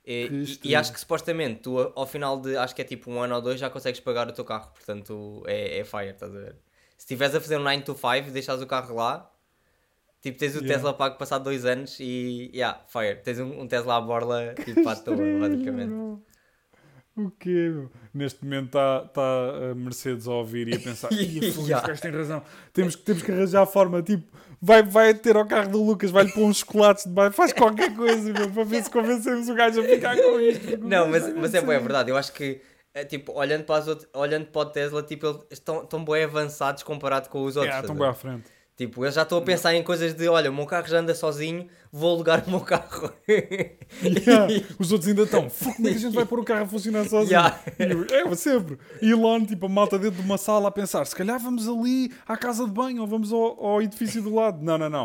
[SPEAKER 1] E,
[SPEAKER 2] Que
[SPEAKER 1] e- e acho que supostamente tu ao final de acho que é tipo um ano ou dois já consegues pagar o teu carro, portanto é, é fire, estás a ver? Se estiveres a fazer um 9 to 5, deixas o carro lá, tipo tens o
[SPEAKER 2] Yeah.
[SPEAKER 1] Tesla pago passado dois anos e yeah, fire, tens um, um Tesla à borla tipo à toa, basicamente.
[SPEAKER 2] O quê, meu? Neste momento está tá a Mercedes a ouvir e a pensar: Ia, fogo,
[SPEAKER 1] Yeah.
[SPEAKER 2] tem razão. Temos, que- temos que arranjar a forma. Tipo, vai, vai ter ao carro do Lucas, vai-lhe pôr uns chocolates de baixo, faz qualquer coisa, meu, para ver se convencemos o gajo a ficar com isto.
[SPEAKER 1] Não, mas, mas é, bué
[SPEAKER 2] dizer-
[SPEAKER 1] verdade. Eu acho que, é, tipo, olhando para, as outras, olhando para o Tesla, tipo, eles estão, estão bem avançados comparado com os outros. Estás
[SPEAKER 2] estão bem à frente.
[SPEAKER 1] Tipo, eu já estou a pensar em coisas de, olha, o meu carro já anda sozinho, vou alugar o meu carro.
[SPEAKER 2] Yeah, Os outros ainda estão. "Fuck, Como é que a gente vai pôr o carro a funcionar sozinho?
[SPEAKER 1] Yeah.
[SPEAKER 2] Eu, é, sempre. E Elon, tipo, a malta dentro de uma sala a pensar: se calhar vamos ali à casa de banho ou vamos ao, ao edifício do lado. Não, não, não.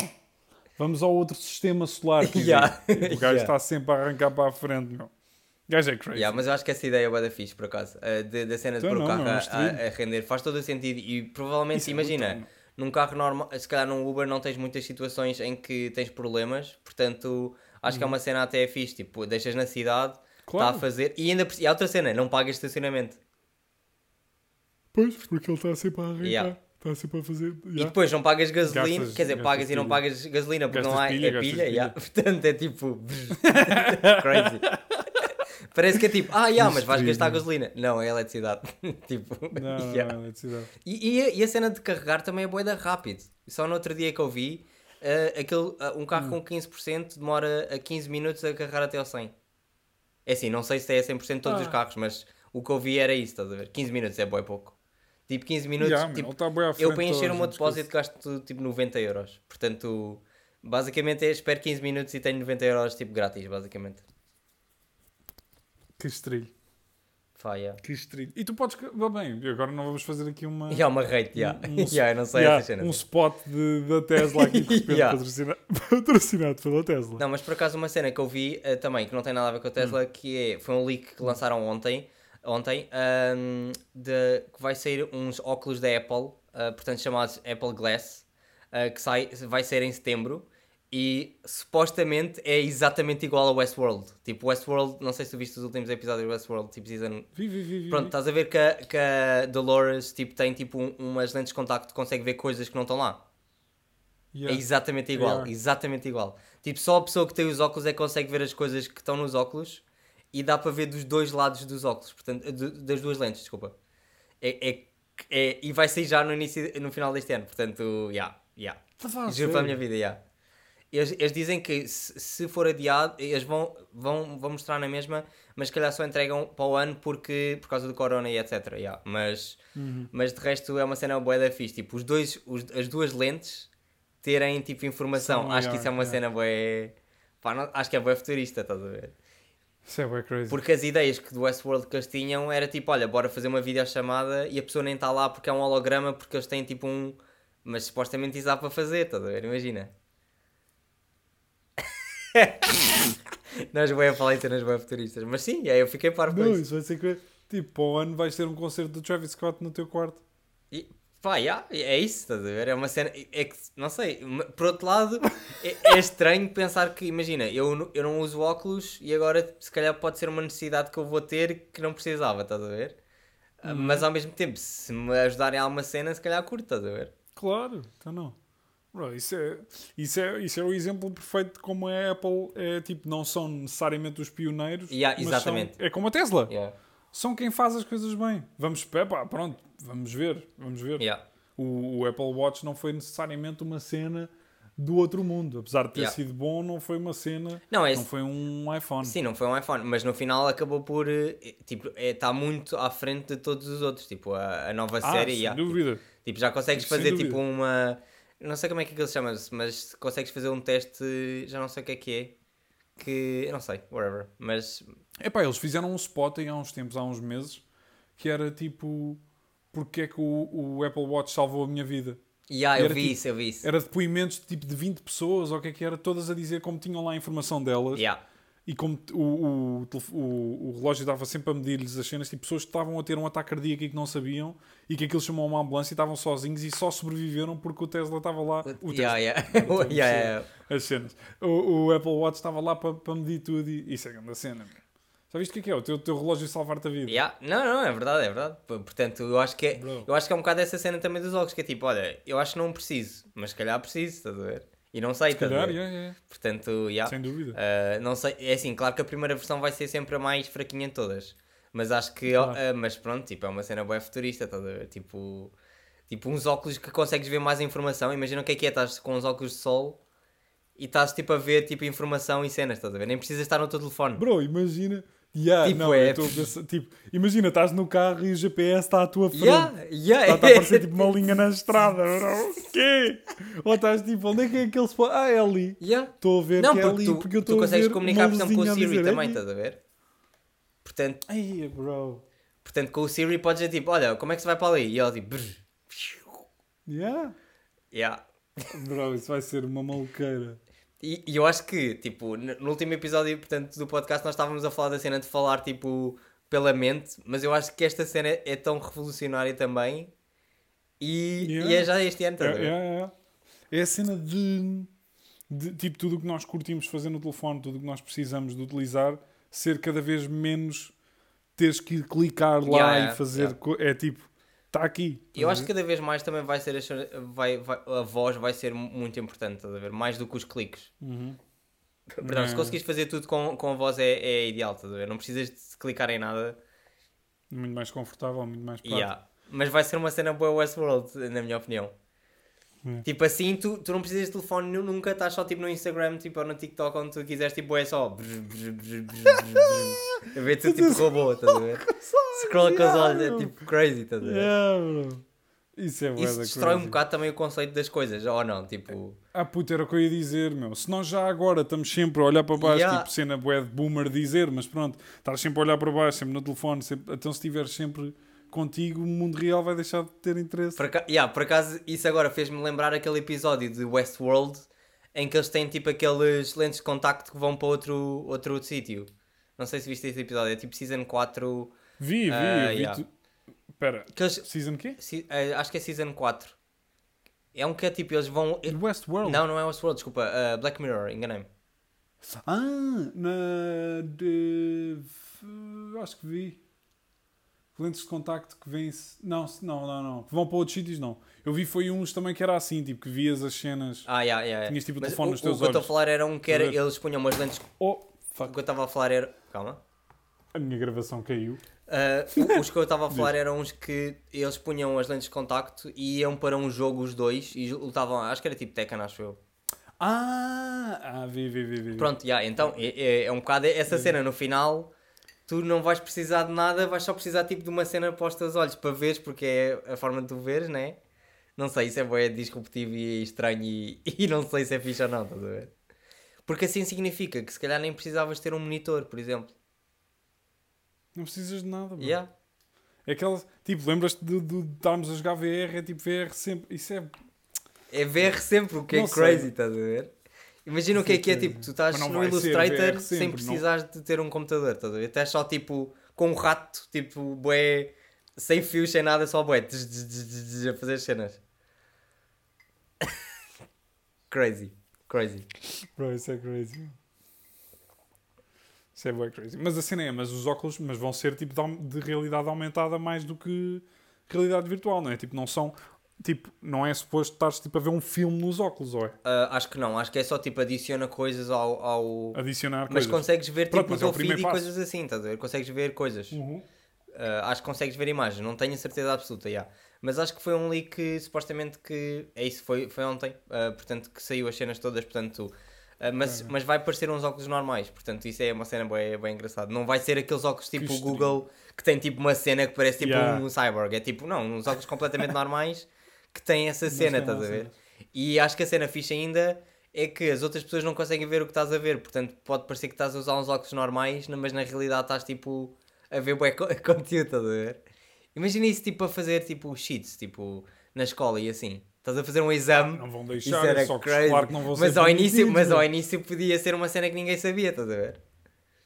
[SPEAKER 2] Vamos ao outro sistema solar. Que
[SPEAKER 1] Yeah.
[SPEAKER 2] existe. O gajo
[SPEAKER 1] Yeah.
[SPEAKER 2] está sempre a arrancar para a frente, meu. O gajo é crazy.
[SPEAKER 1] Yeah, mas eu acho que essa ideia é bué da fixe, por acaso. Da cena de
[SPEAKER 2] Então
[SPEAKER 1] pôr o carro
[SPEAKER 2] não,
[SPEAKER 1] a, a- render. Faz todo o sentido. E provavelmente,
[SPEAKER 2] Isso é
[SPEAKER 1] imagina,
[SPEAKER 2] brutal,
[SPEAKER 1] num carro normal, se calhar num Uber não tens muitas situações em que tens problemas. Portanto, acho que é
[SPEAKER 2] Uhum.
[SPEAKER 1] uma cena até fixe. Tipo, deixas na cidade,
[SPEAKER 2] Claro.
[SPEAKER 1] a fazer. E ainda e há outra cena, não paga estacionamento.
[SPEAKER 2] Pois, porque ele está sempre a arrancar.
[SPEAKER 1] Yeah.
[SPEAKER 2] Está sempre a fazer.
[SPEAKER 1] E depois não pagas gasolina,
[SPEAKER 2] Gastas-
[SPEAKER 1] quer dizer, pagas e não
[SPEAKER 2] pilha.
[SPEAKER 1] pagas gasolina porque
[SPEAKER 2] Gastas
[SPEAKER 1] não há
[SPEAKER 2] pilha,
[SPEAKER 1] é pilha,
[SPEAKER 2] pilha.
[SPEAKER 1] yeah. portanto é tipo crazy. Parece que é tipo, ah, yeah, mas vais gastar gasolina. Não, é eletricidade. tipo,
[SPEAKER 2] Não, não,
[SPEAKER 1] yeah.
[SPEAKER 2] não, eletricidade.
[SPEAKER 1] E, e a, e a cena de carregar também é boeda rápido. Só no outro dia que eu vi, eh, aquele, eh, um
[SPEAKER 2] Hum.
[SPEAKER 1] carro com 15% demora a 15 minutos a carregar até ao 100. É assim, não sei se é 100% de todos
[SPEAKER 2] Ah.
[SPEAKER 1] os carros, mas o que eu vi era isso, estás a ver? 15 minutos é boi pouco. Tipo, 15 minutos,
[SPEAKER 2] Yeah,
[SPEAKER 1] tipo,
[SPEAKER 2] à
[SPEAKER 1] eu para encher o meu depósito gasto tipo 90 euros. Portanto, basicamente é espero 15 minutos e tenho 90 euros tipo grátis, basicamente.
[SPEAKER 2] Que estrilho.
[SPEAKER 1] Fá, yeah.
[SPEAKER 2] Que estrilho. E tu podes. Bem, bem, agora não vamos fazer aqui uma.
[SPEAKER 1] E há uma rate, yeah.
[SPEAKER 2] Um- um-
[SPEAKER 1] yeah, não sei
[SPEAKER 2] Yeah,
[SPEAKER 1] essas cenas.
[SPEAKER 2] um spot de, da Tesla aqui de repente
[SPEAKER 1] Yeah.
[SPEAKER 2] patrocina- patrocinado pela Tesla.
[SPEAKER 1] Não, mas por acaso uma cena que eu vi eh, também, que não tem nada a ver com a Tesla,
[SPEAKER 2] Hum.
[SPEAKER 1] que é, foi um leak que lançaram ontem, ontem ahm, de, que vai sair uns óculos da Apple, ah, portanto chamados Apple Glass, ah, que sai, vai ser em setembro, e supostamente é exatamente igual a Westworld. Tipo, Westworld, não sei se tu viste os últimos episódios de Westworld, tipo season...
[SPEAKER 2] Vi, vi, vi, vi.
[SPEAKER 1] Pronto, estás a ver que a, que a Dolores tipo, tem tipo um- umas lentes de contacto que consegue ver coisas que não estão lá.
[SPEAKER 2] Yeah.
[SPEAKER 1] É exatamente igual,
[SPEAKER 2] Yeah.
[SPEAKER 1] exatamente igual. Tipo, só a pessoa que tem os óculos é que consegue ver as coisas que estão nos óculos e dá para ver dos dois lados dos óculos, portanto, de- das duas lentes, desculpa. É, é, é- e vai sair já no, início, no final deste ano, portanto, já, já.
[SPEAKER 2] Tá fácil.
[SPEAKER 1] Juro para a minha vida, já. Eles, eles dizem que se, se for adiado, eles vão, vão, vão mostrar na mesma, mas se calhar só entregam para o ano porque, por causa do corona e etc. Yeah. Mas,
[SPEAKER 2] Uhum.
[SPEAKER 1] mas de resto é uma cena boa da fixe. Tipo, os dois, os, as duas lentes terem tipo informação.
[SPEAKER 2] São
[SPEAKER 1] acho que isso é uma
[SPEAKER 2] yeah.
[SPEAKER 1] cena boa. Pá, não- acho que é boa futurista, estás a ver?
[SPEAKER 2] Isso é crazy.
[SPEAKER 1] Porque as ideias que do Westworld que eles tinham era tipo, olha, bora fazer uma videochamada e a pessoa nem está lá porque é um holograma, porque eles têm tipo um. Mas supostamente isso dá para fazer, estás a ver? Imagina. Nós a falar em cenas bem futuristas. Mas sim, aí eu fiquei com
[SPEAKER 2] Não,
[SPEAKER 1] isso.
[SPEAKER 2] isso vai ser. Tipo, para o ano vais ter um concerto do Travis Scott no teu quarto.
[SPEAKER 1] E, pá, yeah, é isso, estás a ver? É uma cena. É que, não sei, por outro lado, é, é estranho pensar que, imagina, eu, não- eu não uso óculos e agora se calhar pode ser uma necessidade que eu vou ter que não precisava, estás a ver? Ah, Mas ao mesmo tempo, se me ajudarem a alguma cena, se calhar curto, estás a ver?
[SPEAKER 2] Claro, então não. Bro, isso, é, isso, é, isso é o exemplo perfeito de como a Apple é tipo, não são necessariamente os pioneiros.
[SPEAKER 1] Yeah, exatamente.
[SPEAKER 2] são- é como a Tesla.
[SPEAKER 1] Yeah.
[SPEAKER 2] São quem faz as coisas bem. Vamos, pá, pronto, vamos ver. Vamos ver.
[SPEAKER 1] Yeah.
[SPEAKER 2] O, o Apple Watch não foi necessariamente uma cena do outro mundo. Apesar de ter
[SPEAKER 1] Yeah.
[SPEAKER 2] sido bom, não foi uma cena.
[SPEAKER 1] Não, é
[SPEAKER 2] Não foi um iPhone.
[SPEAKER 1] Sim, não foi um iPhone, mas no final acabou por. eh, Tipo, está muito à frente de todos os outros. Tipo, a, a nova
[SPEAKER 2] ah,
[SPEAKER 1] série.
[SPEAKER 2] sem
[SPEAKER 1] yeah,
[SPEAKER 2] dúvida.
[SPEAKER 1] Tipo, já consegues
[SPEAKER 2] Sem
[SPEAKER 1] fazer
[SPEAKER 2] dúvida.
[SPEAKER 1] tipo uma. Não sei como é que aquilo se chama, mas consegues fazer um teste. Já não sei o que é que é. Que. eu Não sei, whatever. Mas.
[SPEAKER 2] Epá, eles fizeram um spot aí há uns tempos, há uns meses, que era tipo. Porque é que o, o Apple Watch salvou a minha vida?
[SPEAKER 1] Yeah, eu
[SPEAKER 2] Era
[SPEAKER 1] vi
[SPEAKER 2] tipo-
[SPEAKER 1] isso, eu vi isso.
[SPEAKER 2] Era depoimentos tipo de 20 pessoas, ou o que é que era, todas a dizer como tinham lá a informação delas.
[SPEAKER 1] Yeah.
[SPEAKER 2] E como o, o, o, o relógio estava sempre a medir-lhes as cenas, tipo pessoas que estavam a ter um ataque cardíaco e que não sabiam, e que aquilo chamou uma ambulância e estavam sozinhos e só sobreviveram porque o Tesla estava lá. O Tesla,
[SPEAKER 1] Yeah, yeah. Yeah, yeah.
[SPEAKER 2] as cenas. O, Apple Watch estava lá para para medir tudo e isso é grande cena. meu. Já viste o que é que é? O teu, teu relógio salvar-te a vida.
[SPEAKER 1] Yeah. Não, não, é verdade, é verdade. Portanto, eu acho que é,
[SPEAKER 2] Bro.
[SPEAKER 1] eu acho que é um bocado essa cena também dos óculos, que é tipo, olha, eu acho que não preciso, mas se calhar preciso, estás a ver? E não sei,
[SPEAKER 2] Se calhar, yeah, yeah,
[SPEAKER 1] Portanto, yeah.
[SPEAKER 2] sem dúvida.
[SPEAKER 1] Uh, não sei, é assim, claro que a primeira versão vai ser sempre a mais fraquinha de todas. Mas acho que,
[SPEAKER 2] Claro.
[SPEAKER 1] uh, mas pronto, tipo, é uma cena boa futurista, estás a ver? Tipo, tipo, uns óculos que consegues ver mais informação. Imagina o que é que é, estás com uns óculos de sol e estás tipo a ver tipo informação e cenas, estás a ver? Nem precisas estar no teu telefone.
[SPEAKER 2] Bro, imagina. Yeah,
[SPEAKER 1] Tipo,
[SPEAKER 2] não,
[SPEAKER 1] é-
[SPEAKER 2] pensar, tipo, imagina, estás no carro e o GPS está à tua frente.
[SPEAKER 1] Yeah, yeah.
[SPEAKER 2] Está a aparecer tipo uma linha na estrada, bro. O quê? Ou estás tipo, onde é que é aquele spot? Ah, é ali.
[SPEAKER 1] Yeah.
[SPEAKER 2] Estou a ver
[SPEAKER 1] Não,
[SPEAKER 2] que é ali
[SPEAKER 1] tu,
[SPEAKER 2] porque eu
[SPEAKER 1] tu
[SPEAKER 2] estou a
[SPEAKER 1] consegues
[SPEAKER 2] ver
[SPEAKER 1] comunicar,
[SPEAKER 2] uma
[SPEAKER 1] por exemplo, com o Siri também, estás a ver? Portanto,
[SPEAKER 2] Ai, bro.
[SPEAKER 1] portanto, com o Siri podes dizer tipo, olha, como é que se vai para ali? E ele tipo, brrr.
[SPEAKER 2] Yeah.
[SPEAKER 1] yeah.
[SPEAKER 2] Bro, isso vai ser uma maluqueira.
[SPEAKER 1] E, e eu acho que, tipo, no último episódio portanto, do podcast nós estávamos a falar da cena de falar, tipo, pela mente, mas eu acho que esta cena é tão revolucionária também e,
[SPEAKER 2] Yeah.
[SPEAKER 1] e é já este ano, estás a ver?
[SPEAKER 2] é, a cena de, de, tipo tudo o que nós curtimos fazer no telefone, tudo o que nós precisamos de utilizar, ser cada vez menos teres que clicar lá
[SPEAKER 1] Yeah,
[SPEAKER 2] e
[SPEAKER 1] yeah,
[SPEAKER 2] fazer.
[SPEAKER 1] yeah.
[SPEAKER 2] É tipo, está aqui.
[SPEAKER 1] E eu acho que cada vez mais também vai ser a, vai, vai- a voz vai ser muito importante, estás a ver? Mais do que os cliques.
[SPEAKER 2] Uhum.
[SPEAKER 1] Perdão, se
[SPEAKER 2] É.
[SPEAKER 1] conseguires fazer tudo com, com a voz é, é ideal, estás a ver? Não precisas de clicar em nada.
[SPEAKER 2] Muito mais confortável, muito mais prático.
[SPEAKER 1] Yeah. Mas vai ser uma cena boa Westworld, na minha opinião.
[SPEAKER 2] É.
[SPEAKER 1] Tipo assim, tu, tu não precisas de telefone nu- nunca, estás só tipo no Instagram tipo, ou no TikTok onde tu quiseres, tipo, é só a ver tudo tipo robô, estás a ver? Scroll com os olhos, é tipo crazy, estás a ver?
[SPEAKER 2] Yeah, bro. Isso é
[SPEAKER 1] Isso destrói um
[SPEAKER 2] crazy.
[SPEAKER 1] bocado também o conceito das coisas, ou não? Tipo,
[SPEAKER 2] Ah, puta, era o que eu ia dizer, meu. Se nós já agora estamos sempre a olhar para baixo,
[SPEAKER 1] Yeah.
[SPEAKER 2] tipo cena bué de boomer dizer, mas pronto, estás sempre a olhar para baixo, sempre no telefone, sempre... então se estiveres sempre contigo, o mundo real vai deixar de ter interesse.
[SPEAKER 1] por, aca- yeah, por acaso, isso agora fez-me lembrar aquele episódio de Westworld em que eles têm tipo aqueles lentes de contacto que vão para outro, outro sítio. Não sei se viste esse episódio, é tipo Season 4.
[SPEAKER 2] Vi, vi,
[SPEAKER 1] Ah,
[SPEAKER 2] eu vi.
[SPEAKER 1] yeah.
[SPEAKER 2] tu- Espera,
[SPEAKER 1] Que eles,
[SPEAKER 2] season quê?
[SPEAKER 1] se- eh, acho que é Season 4. É um que é tipo, eles vão.
[SPEAKER 2] Westworld?
[SPEAKER 1] Não, não é Westworld, desculpa. eh, Black Mirror, enganei-me.
[SPEAKER 2] Ah, na... De... Acho que vi. Lentes de contacto que vêm... Não, não, não, não. Que vão para outros sítios, não. Eu vi foi uns também que era assim, tipo, que vias as cenas...
[SPEAKER 1] Ah, yeah, yeah, yeah.
[SPEAKER 2] Tinhas, tipo, o
[SPEAKER 1] Mas
[SPEAKER 2] telefone
[SPEAKER 1] o,
[SPEAKER 2] nos teus
[SPEAKER 1] o que eu estou a
[SPEAKER 2] olhos.
[SPEAKER 1] falar era um que era, eles punham umas lentes.
[SPEAKER 2] Oh,
[SPEAKER 1] O
[SPEAKER 2] fuck.
[SPEAKER 1] que eu estava a falar era. Calma.
[SPEAKER 2] A minha gravação caiu.
[SPEAKER 1] Uh, os que eu estava a falar eram uns que eles punham as lentes de contacto e iam para um jogo os dois e lutavam, acho que era tipo Tekken, acho eu.
[SPEAKER 2] Ah, ah vi, vi, vi, vi.
[SPEAKER 1] Pronto, yeah, então é, é, é um bocado essa cena no final. Tu não vais precisar de nada, vais só precisar tipo de uma cena para os teus olhos para veres, porque é a forma de tu veres, né? Não sei, isso é bem disruptivo e estranho e, e não sei se é fixe ou não, estás a ver? Porque assim significa que se calhar nem precisavas ter um monitor, por exemplo.
[SPEAKER 2] Não precisas de nada, bro.
[SPEAKER 1] Yeah.
[SPEAKER 2] É aquela... Tipo, lembras-te de, de, de estarmos a jogar VR, é tipo VR sempre... Isso é...
[SPEAKER 1] É VR sempre, o que é
[SPEAKER 2] Não sei.
[SPEAKER 1] crazy, estás a ver? Imagina o que é que é tipo, tu estás
[SPEAKER 2] não
[SPEAKER 1] no Illustrator sem
[SPEAKER 2] sempre,
[SPEAKER 1] precisares de ter um computador, estás a ver? Estás só tipo com um rato, tipo, bué, sem fios, sem nada, só tz, tz, tz, tz, a fazer cenas. crazy, crazy.
[SPEAKER 2] Bro, isso é crazy. Isso é bem crazy. Mas a cena é, mas os óculos mas vão ser tipo de, de realidade aumentada mais do que realidade virtual, não é? Tipo, não são... Tipo, não é suposto estares tipo, a ver um filme nos óculos, ou é?
[SPEAKER 1] Ah, acho que não, acho que é só tipo adiciona coisas ao. ao...
[SPEAKER 2] Adicionar
[SPEAKER 1] Mas
[SPEAKER 2] coisas.
[SPEAKER 1] consegues ver
[SPEAKER 2] Pronto,
[SPEAKER 1] tipo o
[SPEAKER 2] mas é o
[SPEAKER 1] teu feed e coisas assim, estás a ver? Consegues ver coisas.
[SPEAKER 2] Uhum.
[SPEAKER 1] Uh, acho que consegues ver imagens, não tenho a certeza absoluta, já. mas acho que foi um leak que, supostamente que é isso, foi, foi ontem, uh, portanto que saiu as cenas todas, portanto, uh, mas, mas vai parecer uns óculos normais, portanto isso é uma cena bem, bem engraçada. Não vai ser aqueles óculos tipo o. Google que tem tipo uma cena que parece tipo
[SPEAKER 2] Yeah.
[SPEAKER 1] um cyborg, é tipo, não, uns óculos completamente normais que têm essa cena, estás a ver? E acho que a cena fixe ainda é que as outras pessoas não conseguem ver o que estás a ver, portanto pode parecer que estás a usar uns óculos normais, mas na realidade estás tipo a ver bué co- conteúdo, estás a ver? Imagina isso tipo a fazer tipo sheets, tipo na escola e assim. Estás a fazer um exame.
[SPEAKER 2] Não vão
[SPEAKER 1] Isso
[SPEAKER 2] deixar,
[SPEAKER 1] era
[SPEAKER 2] é só que
[SPEAKER 1] crazy.
[SPEAKER 2] claro que não vão
[SPEAKER 1] mas
[SPEAKER 2] ser
[SPEAKER 1] ao início, mas ao início podia ser uma cena que ninguém sabia, estás a ver?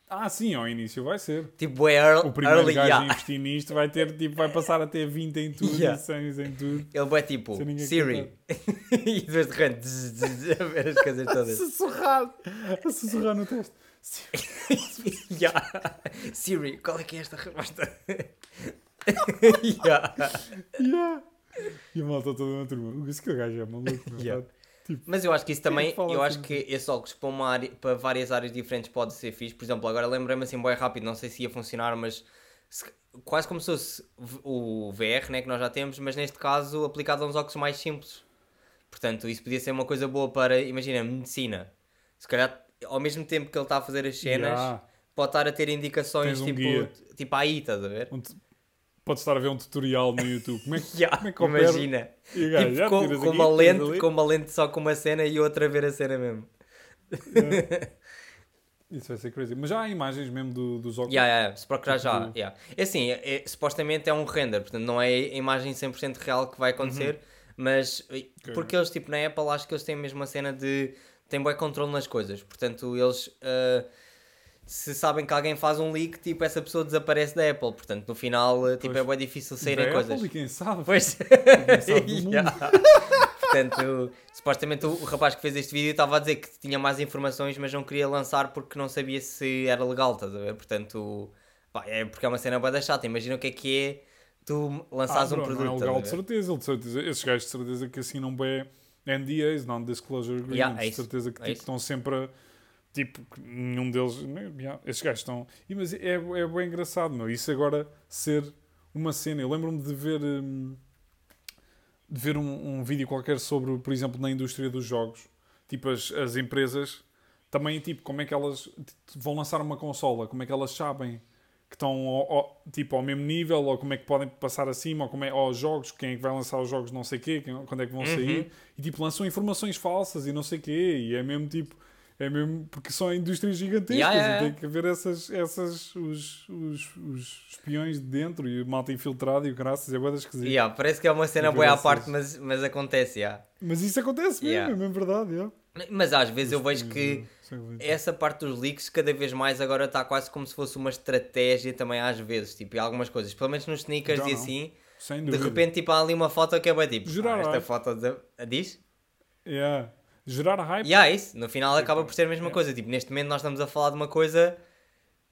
[SPEAKER 2] Ah, sim, ao início vai ser.
[SPEAKER 1] Tipo, é early,
[SPEAKER 2] O primeiro
[SPEAKER 1] early
[SPEAKER 2] gajo
[SPEAKER 1] yeah.
[SPEAKER 2] a investir nisto vai ter, tipo, vai passar a ter 20 em tudo
[SPEAKER 1] Yeah.
[SPEAKER 2] e 100 em tudo.
[SPEAKER 1] Ele é tipo Siri e depois de repente a ver as coisas todas.
[SPEAKER 2] Sussurrado! A sussurrar no teste.
[SPEAKER 1] Yeah. Siri, qual é que é esta resposta? Yeah.
[SPEAKER 2] Yeah. E a malta toda na turma. Isso que o gajo é maluco. meu.
[SPEAKER 1] Yeah.
[SPEAKER 2] Tipo,
[SPEAKER 1] Mas eu acho que isso também,
[SPEAKER 2] fala
[SPEAKER 1] eu
[SPEAKER 2] assim
[SPEAKER 1] acho que esses óculos para, uma área, para várias áreas diferentes pode ser fixe. Por exemplo, agora lembrei-me assim bem rápido, não sei se ia funcionar, mas se- quase como se fosse o VR, né, que nós já temos, mas neste caso aplicado a uns óculos mais simples. Portanto, isso podia ser uma coisa boa para, imagina, medicina. Se calhar, ao mesmo tempo que ele está a fazer as cenas,
[SPEAKER 2] yeah.
[SPEAKER 1] pode estar a ter indicações
[SPEAKER 2] um
[SPEAKER 1] tipo,
[SPEAKER 2] guia.
[SPEAKER 1] tipo aí, estás a ver?
[SPEAKER 2] Um Podes estar a ver um tutorial no YouTube. Como é que,
[SPEAKER 1] Yeah,
[SPEAKER 2] como é que
[SPEAKER 1] imagina.
[SPEAKER 2] Gajo,
[SPEAKER 1] Tipo,
[SPEAKER 2] já
[SPEAKER 1] com,
[SPEAKER 2] tiras
[SPEAKER 1] com
[SPEAKER 2] aqui,
[SPEAKER 1] uma lente, com uma lente só com uma cena e outra a ver a cena mesmo.
[SPEAKER 2] Isso vai ser crazy. Mas já há imagens mesmo do- dos óculos.
[SPEAKER 1] Yeah, yeah, se procurar já.
[SPEAKER 2] Tipo-
[SPEAKER 1] Yeah. É assim, é- é- supostamente é um render, portanto não é a imagem 100% real que vai acontecer, mas eh, porque eles, tipo, na Apple, acho que eles têm mesmo a cena de. têm bom controle nas coisas, portanto eles. eh, se sabem que alguém faz um leak, tipo, essa pessoa desaparece da Apple, portanto no final, eh, tipo,
[SPEAKER 2] Pois.
[SPEAKER 1] é bem difícil saírem
[SPEAKER 2] Apple,
[SPEAKER 1] coisas.
[SPEAKER 2] E quem sabe?
[SPEAKER 1] Pois.
[SPEAKER 2] sabe do mundo.
[SPEAKER 1] Yeah. Portanto, supostamente o, o rapaz que fez este vídeo estava a dizer que tinha mais informações, mas não queria lançar porque não sabia se era legal, estás a ver? Portanto, pá, é porque é uma cena da chata. Imagina o que é que é tu lançares
[SPEAKER 2] Ah,
[SPEAKER 1] um produto.
[SPEAKER 2] Não é legal de certeza, de certeza. Esses gajos de certeza que assinam bem NDAs, Non-Disclosure Agreements.
[SPEAKER 1] Yeah, é
[SPEAKER 2] de certeza que
[SPEAKER 1] é
[SPEAKER 2] tipo, estão sempre a. Tipo, nenhum deles. né, yeah, esses gajos estão. E, mas é, é bem engraçado, meu. Isso agora ser uma cena. Eu lembro-me de ver. hum, de ver um, um vídeo qualquer sobre, por exemplo, na indústria dos jogos. Tipo, as, as empresas também, tipo, como é que elas vão lançar uma consola, como é que elas sabem que estão ao, ao- tipo, ao mesmo nível, ou como é que podem passar acima, ou como é, os jogos, quem é que vai lançar os jogos não sei quê, quem- quando é que vão
[SPEAKER 1] Uhum.
[SPEAKER 2] sair, e tipo, lançam informações falsas e não sei quê, e é mesmo tipo, é mesmo, porque são indústrias gigantescas
[SPEAKER 1] Yeah, yeah,
[SPEAKER 2] e tem que haver essas, essas os, os, os espiões de dentro e o malta infiltrado e o graças, é bué das esquisito.
[SPEAKER 1] Yeah, parece que é uma cena
[SPEAKER 2] Ver
[SPEAKER 1] boa à parte, mas, mas acontece, yeah.
[SPEAKER 2] Mas isso acontece mesmo,
[SPEAKER 1] Yeah.
[SPEAKER 2] é mesmo verdade, yeah.
[SPEAKER 1] Mas às vezes eu vejo que
[SPEAKER 2] sim.
[SPEAKER 1] essa parte dos leaks cada vez mais agora está quase como se fosse uma estratégia também às vezes, tipo, em algumas coisas, pelo menos nos sneakers
[SPEAKER 2] Já
[SPEAKER 1] e
[SPEAKER 2] não.
[SPEAKER 1] assim,
[SPEAKER 2] Sem
[SPEAKER 1] de
[SPEAKER 2] dúvida.
[SPEAKER 1] repente tipo, há ali uma foto que é bem tipo,
[SPEAKER 2] Gerar
[SPEAKER 1] ah, esta foto de... diz?
[SPEAKER 2] Yeah. Gerar hype.
[SPEAKER 1] E há isso, no final
[SPEAKER 2] Tipo,
[SPEAKER 1] acaba por ser a mesma
[SPEAKER 2] yeah.
[SPEAKER 1] coisa, tipo, neste momento nós estamos a falar de uma coisa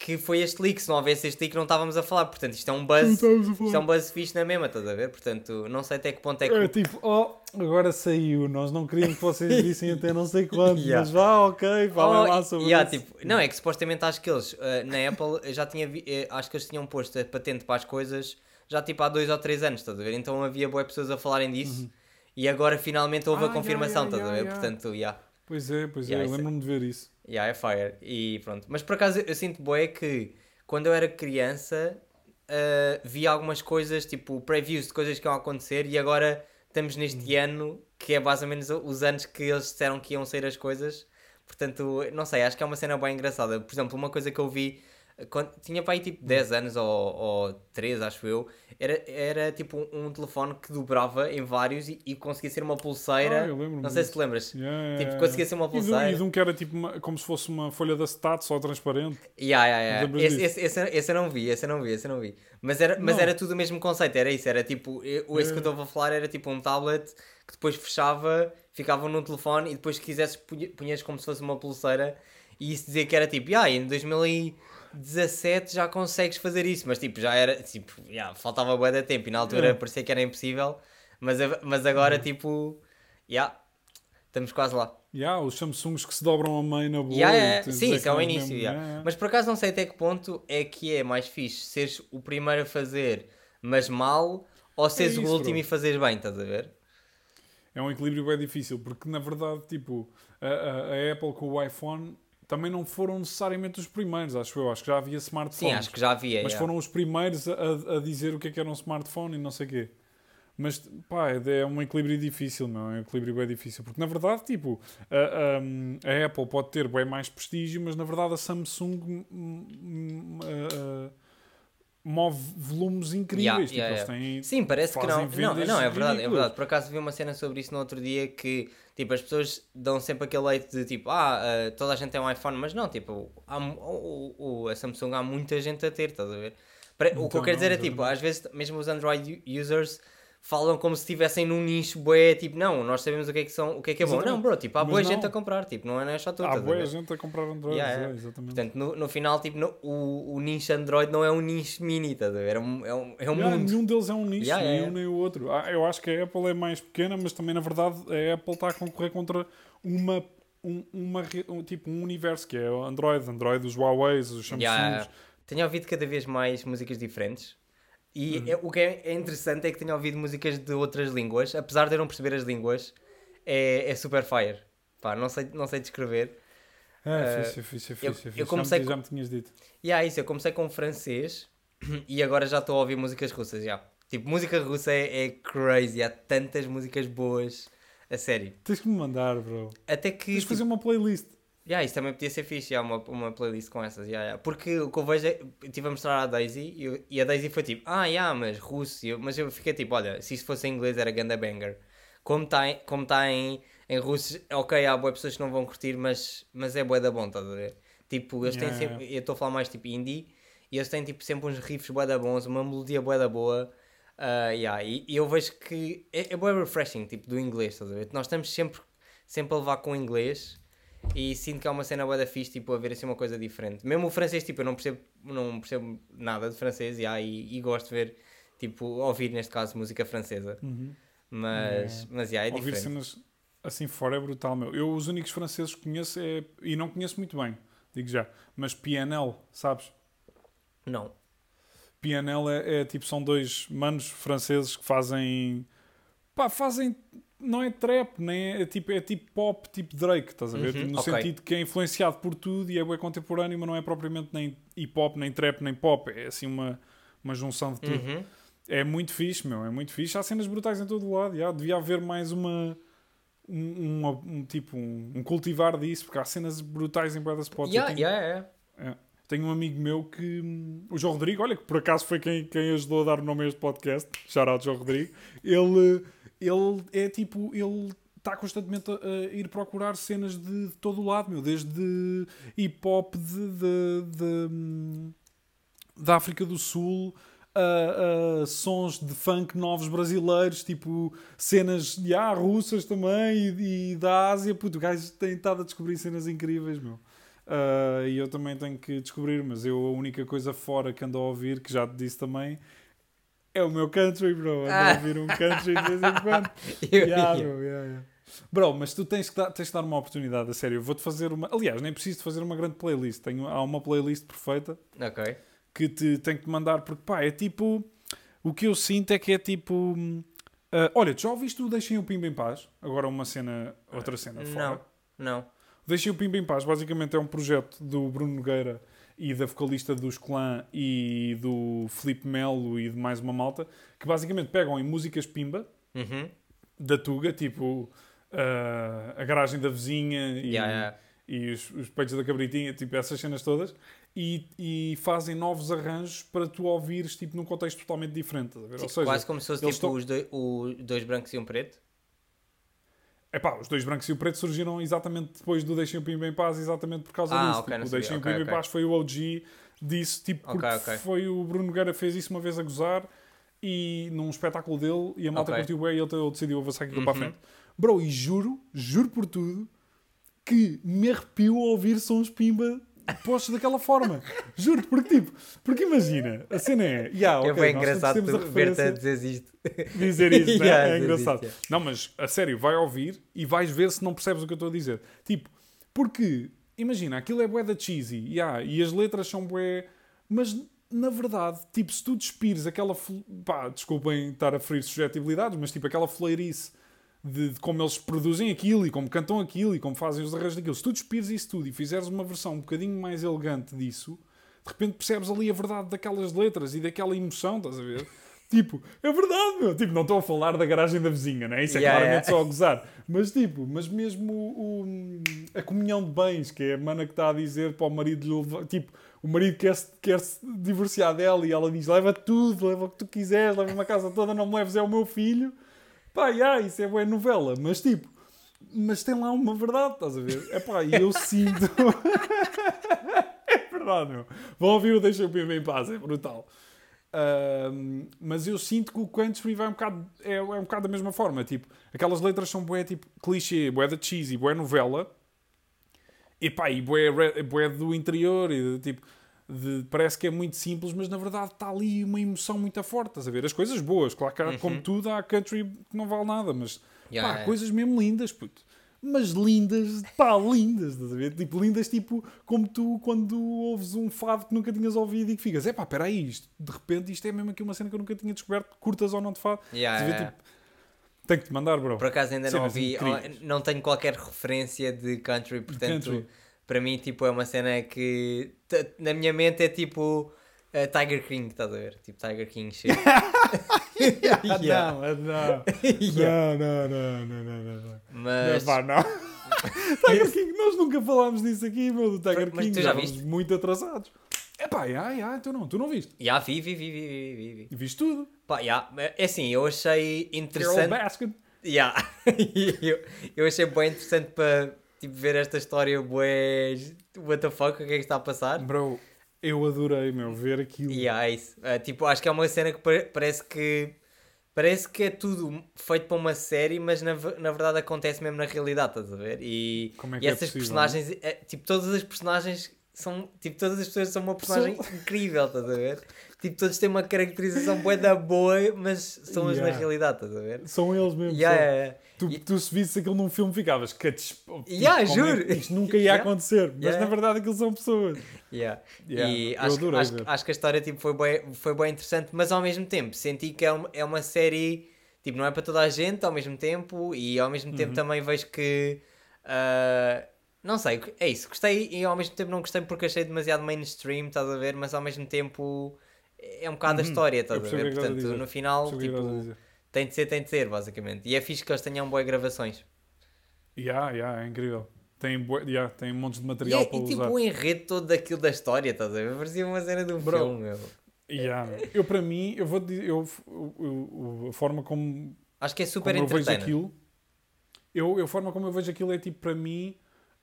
[SPEAKER 1] que foi este leak, se não houvesse este leak não estávamos a falar, portanto isto é um buzz, isto é um buzz fixe na mesma, estás a ver? Portanto, não sei até que ponto é que...
[SPEAKER 2] É tipo, oh, agora saiu, nós não queríamos que vocês vissem até não sei quando,
[SPEAKER 1] Yeah.
[SPEAKER 2] mas vá, ok, falem
[SPEAKER 1] Oh,
[SPEAKER 2] lá sobre
[SPEAKER 1] yeah,
[SPEAKER 2] isso.
[SPEAKER 1] tipo, não, é que supostamente acho que eles eh, na Apple já tinha vi- eh, acho que eles tinham posto a patente para as coisas já tipo há dois ou três anos, estás a ver? Então havia boas pessoas a falarem disso e agora finalmente houve.
[SPEAKER 2] Ah,
[SPEAKER 1] a confirmação,
[SPEAKER 2] yeah,
[SPEAKER 1] estás a
[SPEAKER 2] yeah,
[SPEAKER 1] ver?
[SPEAKER 2] yeah.
[SPEAKER 1] Portanto, yeah,
[SPEAKER 2] Pois é, pois
[SPEAKER 1] Yeah,
[SPEAKER 2] é, eu
[SPEAKER 1] isso é-
[SPEAKER 2] lembro-me de ver isso.
[SPEAKER 1] yeah, é fire. E pronto. Mas por acaso eu sinto boé que quando eu era criança eh, vi algumas coisas, tipo previews de coisas que iam acontecer e agora estamos neste
[SPEAKER 2] Uhum.
[SPEAKER 1] ano que é mais ou menos os anos que eles disseram que iam sair as coisas. Portanto, não sei, acho que é uma cena bem engraçada. Por exemplo, uma coisa que eu vi quando tinha para aí tipo 10 anos ou, ou 3, acho eu, era, era tipo um, um telefone que dobrava em vários e, e conseguia ser uma pulseira.
[SPEAKER 2] Ah, eu lembro-me
[SPEAKER 1] não sei se
[SPEAKER 2] disso.
[SPEAKER 1] te lembras.
[SPEAKER 2] Yeah,
[SPEAKER 1] Tipo,
[SPEAKER 2] yeah,
[SPEAKER 1] conseguia ser uma pulseira.
[SPEAKER 2] E de um que era tipo uma- como se fosse uma folha da stat só transparente.
[SPEAKER 1] Yeah, yeah, yeah. Esse, esse, esse, esse eu não vi, esse eu não vi, esse eu não vi. Mas era, mas
[SPEAKER 2] Não.
[SPEAKER 1] era tudo o mesmo conceito, era isso, era tipo, eu- esse que eu
[SPEAKER 2] É.
[SPEAKER 1] estou a falar era tipo um tablet que depois fechava, ficava num telefone e depois se quisesses punha- punhas como se fosse uma pulseira e isso dizia que era tipo, ah, em 2017 já consegues fazer isso, mas tipo, já era, tipo, yeah, faltava bué de tempo e na altura
[SPEAKER 2] É.
[SPEAKER 1] parecia que era impossível, mas, mas agora
[SPEAKER 2] Uhum.
[SPEAKER 1] tipo, yeah, estamos quase lá.
[SPEAKER 2] Yeah, os Samsungs que se dobram a meio na boa.
[SPEAKER 1] Yeah, yeah,
[SPEAKER 2] tens
[SPEAKER 1] Sim, isso é o
[SPEAKER 2] ecrãs
[SPEAKER 1] início. yeah.
[SPEAKER 2] yeah, yeah.
[SPEAKER 1] Mas por acaso não sei até que ponto é que é mais fixe seres o primeiro a fazer, mas mal, ou seres o
[SPEAKER 2] isso,
[SPEAKER 1] último
[SPEAKER 2] bro.
[SPEAKER 1] e fazeres bem, estás a ver?
[SPEAKER 2] É um equilíbrio bem difícil, porque na verdade, tipo, a, a- a Apple com o iPhone também não foram necessariamente os primeiros, acho eu. Acho que já havia smartphones.
[SPEAKER 1] Sim, acho que já havia.
[SPEAKER 2] Mas
[SPEAKER 1] yeah.
[SPEAKER 2] foram os primeiros a, a- dizer o que é que era um smartphone e não sei o quê. Mas, pá, é é um equilíbrio difícil, não é um equilíbrio bem difícil. Porque, na verdade, tipo, a, a- a Apple pode ter bem mais prestígio, mas, na verdade, a Samsung hum, hum, a- a- move volumes incríveis.
[SPEAKER 1] Yeah,
[SPEAKER 2] tipo,
[SPEAKER 1] yeah,
[SPEAKER 2] eles
[SPEAKER 1] yeah.
[SPEAKER 2] têm...
[SPEAKER 1] Sim, parece que não. Não, não, é verdade, é verdade. Por acaso vi uma cena sobre isso no outro dia que, tipo, as pessoas dão sempre aquele leite de tipo, ah, ah, toda a gente tem um iPhone, mas não, tipo, há, o, o- a Samsung há muita gente a ter, estás a ver? O que eu
[SPEAKER 2] Então,
[SPEAKER 1] quero dizer é tipo, às vezes mesmo os Android users falam como se estivessem num nicho bué, tipo, não, nós sabemos o que é que são, o que é que é bom. Não, bro, tipo, há boa
[SPEAKER 2] não.
[SPEAKER 1] gente a comprar, tipo, não é, é só tu,
[SPEAKER 2] Há boa gente a comprar Android,
[SPEAKER 1] Yeah,
[SPEAKER 2] é, exatamente.
[SPEAKER 1] Portanto, no, no final, tipo, no- o, o nicho Android não é um nicho mini, estás a ver? É um, é um, é um
[SPEAKER 2] Yeah,
[SPEAKER 1] mundo.
[SPEAKER 2] nenhum deles é um nicho,
[SPEAKER 1] Yeah,
[SPEAKER 2] nem
[SPEAKER 1] yeah,
[SPEAKER 2] um nem o outro. Ah, eu acho que a Apple é mais pequena, mas também, na verdade, a Apple está a concorrer contra uma, um, uma, um, tipo, um universo que é o Android, Android, os Huawei, os Samsungs.
[SPEAKER 1] Yeah. Tenho ouvido cada vez mais músicas diferentes. E
[SPEAKER 2] Uhum.
[SPEAKER 1] é- o que é, interessante é que tenho ouvido músicas de outras línguas, apesar de eu não perceber as línguas, é, é super fire. Pá, não sei, não sei descrever.
[SPEAKER 2] É, fixe, fixe, fixe,
[SPEAKER 1] eu-
[SPEAKER 2] fixe.
[SPEAKER 1] eu
[SPEAKER 2] Já me-
[SPEAKER 1] comecei
[SPEAKER 2] já,
[SPEAKER 1] com-
[SPEAKER 2] me tinhas dito.
[SPEAKER 1] E é isso, eu comecei com francês e agora já estou a ouvir músicas russas. Já. Tipo, música russa é, é crazy, há tantas músicas boas, a sério.
[SPEAKER 2] Tens que me mandar, bro.
[SPEAKER 1] Até que.
[SPEAKER 2] Tens de
[SPEAKER 1] tipo,
[SPEAKER 2] fazer uma playlist.
[SPEAKER 1] Yeah, isso também podia ser fixe, yeah, uma, uma playlist com essas. Yeah, yeah. Porque o que eu vejo é. Estive a mostrar à Daisy e, eu- e a Daisy foi tipo, ah, yeah, mas russo. Eu- mas eu fiquei tipo, olha, se isto fosse em inglês era ganda banger. Como está em, como tá em, em russo, ok, há boas pessoas que não vão curtir, mas, mas é boa da bom, estás a ver? Tipo, eles têm sempre. Eu estou a falar mais tipo indie e eles têm tipo sempre uns riffs boa da bons, uma melodia boa da boa. Uh, yeah, e, e eu vejo que é, é bem refreshing, tipo, do inglês, estás a ver? Nós estamos sempre, sempre a levar com o inglês e sinto que é uma cena bué da fixe, tipo, a ver assim uma coisa diferente. Mesmo o francês, tipo, eu não percebo, não percebo nada de francês yeah, e, e gosto de ver, tipo, ouvir, neste caso, música francesa. Mas, mas yeah, é
[SPEAKER 2] Ouvir
[SPEAKER 1] diferente.
[SPEAKER 2] cenas assim fora é brutal, meu. Eu, os únicos franceses que conheço é. E não conheço muito bem, digo já. Mas PNL, sabes?
[SPEAKER 1] Não.
[SPEAKER 2] PNL é, é tipo, são dois manos franceses que fazem. Pá, fazem. Não é trap, nem é, é tipo, é tipo pop, tipo Drake, estás a ver?
[SPEAKER 1] Uhum,
[SPEAKER 2] no
[SPEAKER 1] ok.
[SPEAKER 2] sentido que é influenciado por tudo e é bem contemporâneo, mas não é propriamente nem hip hop, nem trap, nem pop. É assim uma, uma junção de tudo.
[SPEAKER 1] Uhum.
[SPEAKER 2] É muito fixe, meu, é muito fixe. Há cenas brutais em todo o lado. já. Devia haver mais uma. Um, um tipo, um, um cultivar disso, porque há cenas brutais em Brother Spots.
[SPEAKER 1] Yeah,
[SPEAKER 2] tenho,
[SPEAKER 1] yeah, yeah.
[SPEAKER 2] tenho um amigo meu que. O João Rodrigo, olha, que por acaso foi quem, quem ajudou a dar o nome a este podcast. Shout out João Rodrigo. Ele, ele é tipo. Ele está constantemente a, ir procurar cenas de, de todo o lado, meu. Desde hip hop de, de- de, hum, da África do Sul. A sons de funk novos brasileiros, tipo cenas de ah, russas também e, e da Ásia. Puto, o gajo tem estado a descobrir cenas incríveis, meu. Uh, e eu também tenho que descobrir, mas eu a única coisa fora que ando a ouvir, que já te disse também, é o meu country, bro. Ando a
[SPEAKER 1] Ah.
[SPEAKER 2] ouvir um country de vez em quando.
[SPEAKER 1] Eu-
[SPEAKER 2] Yeah,
[SPEAKER 1] eu-
[SPEAKER 2] bro, yeah, yeah. Bro, mas tu tens que, dar, tens que dar uma oportunidade, a sério. Eu vou-te fazer uma. Aliás, nem preciso de fazer uma grande playlist. Tenho, há uma playlist perfeita
[SPEAKER 1] Ok.
[SPEAKER 2] que te tenho que mandar, porque pá, é tipo. O que eu sinto é que é tipo. ah, olha, tu já ouviste o Deixem o Pimba em Paz? Agora uma cena, outra cena fora.
[SPEAKER 1] Não, não.
[SPEAKER 2] Deixem o Pimba em Paz, basicamente é um projeto do Bruno Nogueira e da vocalista dos Clã e do Felipe Melo e de mais uma malta, que basicamente pegam em músicas Pimba,
[SPEAKER 1] Uhum.
[SPEAKER 2] da Tuga, tipo ah, a garagem da vizinha e,
[SPEAKER 1] Yeah, yeah.
[SPEAKER 2] e os, os peitos da cabritinha, tipo essas cenas todas, e, e fazem novos arranjos para tu ouvires tipo, num contexto totalmente diferente. Ou
[SPEAKER 1] Tipo,
[SPEAKER 2] seja,
[SPEAKER 1] quase como se fosse tipo
[SPEAKER 2] estão-
[SPEAKER 1] os, doi- os dois brancos e um preto.
[SPEAKER 2] Epá, os dois brancos e o preto surgiram exatamente depois do Deixem o Pimba em Paz, exatamente por causa
[SPEAKER 1] Ah,
[SPEAKER 2] disso.
[SPEAKER 1] ok,
[SPEAKER 2] Tipo, o. Deixem o
[SPEAKER 1] Ok,
[SPEAKER 2] Pimba
[SPEAKER 1] ok.
[SPEAKER 2] em Paz foi o OG disso, tipo, porque foi o Bruno Nogueira fez isso uma vez a gozar e num espetáculo dele e a malta
[SPEAKER 1] Ok.
[SPEAKER 2] curtiu bem e ele, ele decidiu avançar aquilo para a
[SPEAKER 1] Uhum.
[SPEAKER 2] frente. Bro, e juro, juro por tudo, que me arrepio a ouvir sons Pimba postos daquela forma. Juro-te, porque tipo, porque imagina, a cena é, yeah,
[SPEAKER 1] é
[SPEAKER 2] ok,
[SPEAKER 1] bem
[SPEAKER 2] nós
[SPEAKER 1] engraçado tu ver-te a dizer isto.
[SPEAKER 2] dizer né?
[SPEAKER 1] Yeah,
[SPEAKER 2] é engraçado.
[SPEAKER 1] isto,
[SPEAKER 2] Não, mas a sério, vai ouvir e vais ver se não percebes o que eu estou a dizer. Tipo, porque, imagina, aquilo é bué da cheesy, yeah, e as letras são bué, mas na verdade, tipo, se tu despires aquela, pá, desculpem estar a ferir suscetibilidades, mas tipo, aquela fleirice de, de como eles produzem aquilo e como cantam aquilo e como fazem os arranjos daquilo, se tu despires isso tudo e fizeres uma versão um bocadinho mais elegante disso, de repente percebes ali a verdade daquelas letras e daquela emoção, estás a ver? Tipo, é verdade, meu. Tipo, não estou a falar da garagem da vizinha, né? Isso é
[SPEAKER 1] Yeah,
[SPEAKER 2] claramente
[SPEAKER 1] yeah.
[SPEAKER 2] só a gozar. Mas, tipo, mas mesmo o, o- a comunhão de bens, que é a mana que está a dizer para o marido levar- Tipo, o marido quer-se quer -se divorciar dela e ela diz: leva tudo, leva o que tu quiseres, leva-me a casa toda, não me leves, é o meu filho. Pá, yeah, isso é boa novela. Mas, tipo, mas tem lá uma verdade, estás a ver? É pá, e eu sinto. é verdade, meu. Vão ouvir o Deixa o Pimba em Paz, é brutal. Mas eu sinto que o country vai um bocado, é, é um bocado da mesma forma. Tipo, aquelas letras são bué, tipo, clichê, bué da cheesy, bué novela. E pá, e bué do interior. E tipo, de- parece que é muito simples, mas na verdade está ali uma emoção muito forte. Estás a ver? As coisas boas, claro que há, como tudo, há country que não vale nada, mas
[SPEAKER 1] Yeah,
[SPEAKER 2] pá,
[SPEAKER 1] yeah.
[SPEAKER 2] coisas mesmo lindas, puto. Mas lindas, pá, lindas, estás a ver? Tipo, lindas, tipo, como tu quando ouves um fado que nunca tinhas ouvido e que ficas, é pá, peraí, isto, de repente isto é mesmo aqui uma cena que eu nunca tinha descoberto, curtas ou não de fado.
[SPEAKER 1] Yeah,
[SPEAKER 2] Estás a ver?
[SPEAKER 1] yeah.
[SPEAKER 2] Tipo, tenho que te mandar, bro.
[SPEAKER 1] Por acaso ainda não ouvi,
[SPEAKER 2] incríveis.
[SPEAKER 1] não tenho qualquer referência de country, portanto,
[SPEAKER 2] country.
[SPEAKER 1] Para mim, tipo, é uma cena que na minha mente é tipo uh, Tiger King, estás a ver? Tipo Tiger King shit.
[SPEAKER 2] Ah,
[SPEAKER 1] Yeah.
[SPEAKER 2] Não, não.
[SPEAKER 1] Yeah.
[SPEAKER 2] Não, não, não, não, não, não.
[SPEAKER 1] Mas,
[SPEAKER 2] Não, pá, não. Tiger King, nós nunca falámos disso aqui, meu, do Tiger
[SPEAKER 1] Mas
[SPEAKER 2] King.
[SPEAKER 1] tu já viste?
[SPEAKER 2] muito atrasados. É pá, já, já, tu não, tu não viste.
[SPEAKER 1] já vi, vi, vi, vi, vi, vi, vi.
[SPEAKER 2] Viste tudo.
[SPEAKER 1] Pá, já, é assim, eu achei
[SPEAKER 2] Carol
[SPEAKER 1] interessante.
[SPEAKER 2] Baskin.
[SPEAKER 1] Yeah. eu, eu achei bem interessante para tipo, ver esta história, bué, what the fuck, o que é que está a passar?
[SPEAKER 2] Bro, eu adorei, meu, ver aquilo.
[SPEAKER 1] E yeah, é isso. Uh, tipo, acho que é uma cena que pare- parece que Parece que é tudo feito para uma série, mas na, na verdade acontece mesmo na realidade, estás a ver? E,
[SPEAKER 2] Como é
[SPEAKER 1] e
[SPEAKER 2] que é
[SPEAKER 1] essas
[SPEAKER 2] possível,
[SPEAKER 1] personagens, é, tipo, todas as personagens são, tipo, todas as pessoas são uma personagem incrível, estás a ver? Tipo, todos têm uma caracterização bué da boa, mas são as na
[SPEAKER 2] Yeah.
[SPEAKER 1] realidade, estás a ver?
[SPEAKER 2] São eles mesmo.
[SPEAKER 1] Yeah,
[SPEAKER 2] são. Tu,
[SPEAKER 1] E-
[SPEAKER 2] tu se visse aquilo num filme ficavas que tipo,
[SPEAKER 1] Yeah,
[SPEAKER 2] como é
[SPEAKER 1] juro.
[SPEAKER 2] que Isto nunca ia
[SPEAKER 1] Yeah.
[SPEAKER 2] acontecer, mas
[SPEAKER 1] Yeah.
[SPEAKER 2] na verdade aquilo são pessoas.
[SPEAKER 1] Yeah. E acho,
[SPEAKER 2] adorei
[SPEAKER 1] acho, acho que a história tipo, foi, bem, foi bem interessante, mas ao mesmo tempo senti que é uma, é uma série, tipo, não é para toda a gente ao mesmo tempo, e ao mesmo
[SPEAKER 2] Uhum.
[SPEAKER 1] tempo também vejo que. ah, não sei, é isso, gostei e ao mesmo tempo não gostei porque achei demasiado mainstream, estás a ver, mas ao mesmo tempo é um bocado a história, estás
[SPEAKER 2] Uhum.
[SPEAKER 1] A ver?
[SPEAKER 2] a
[SPEAKER 1] Portanto, no final,
[SPEAKER 2] a
[SPEAKER 1] tipo. Tem de ser, tem de ser, basicamente. E é fixe que eles tenham boas gravações.
[SPEAKER 2] Yeah, yeah, é incrível. Tem, yeah, tem montes de
[SPEAKER 1] E,
[SPEAKER 2] material
[SPEAKER 1] é-
[SPEAKER 2] para
[SPEAKER 1] e tipo
[SPEAKER 2] usar.
[SPEAKER 1] o enredo todo daquilo da história, estás a ver? Parecia uma cena de um
[SPEAKER 2] Bro.
[SPEAKER 1] filme, meu.
[SPEAKER 2] Yeah. Eu, para mim, eu vou dizer, eu, eu- eu- a forma como,
[SPEAKER 1] Acho que é super
[SPEAKER 2] como eu vejo aquilo, eu, a forma como eu vejo aquilo é tipo, para mim,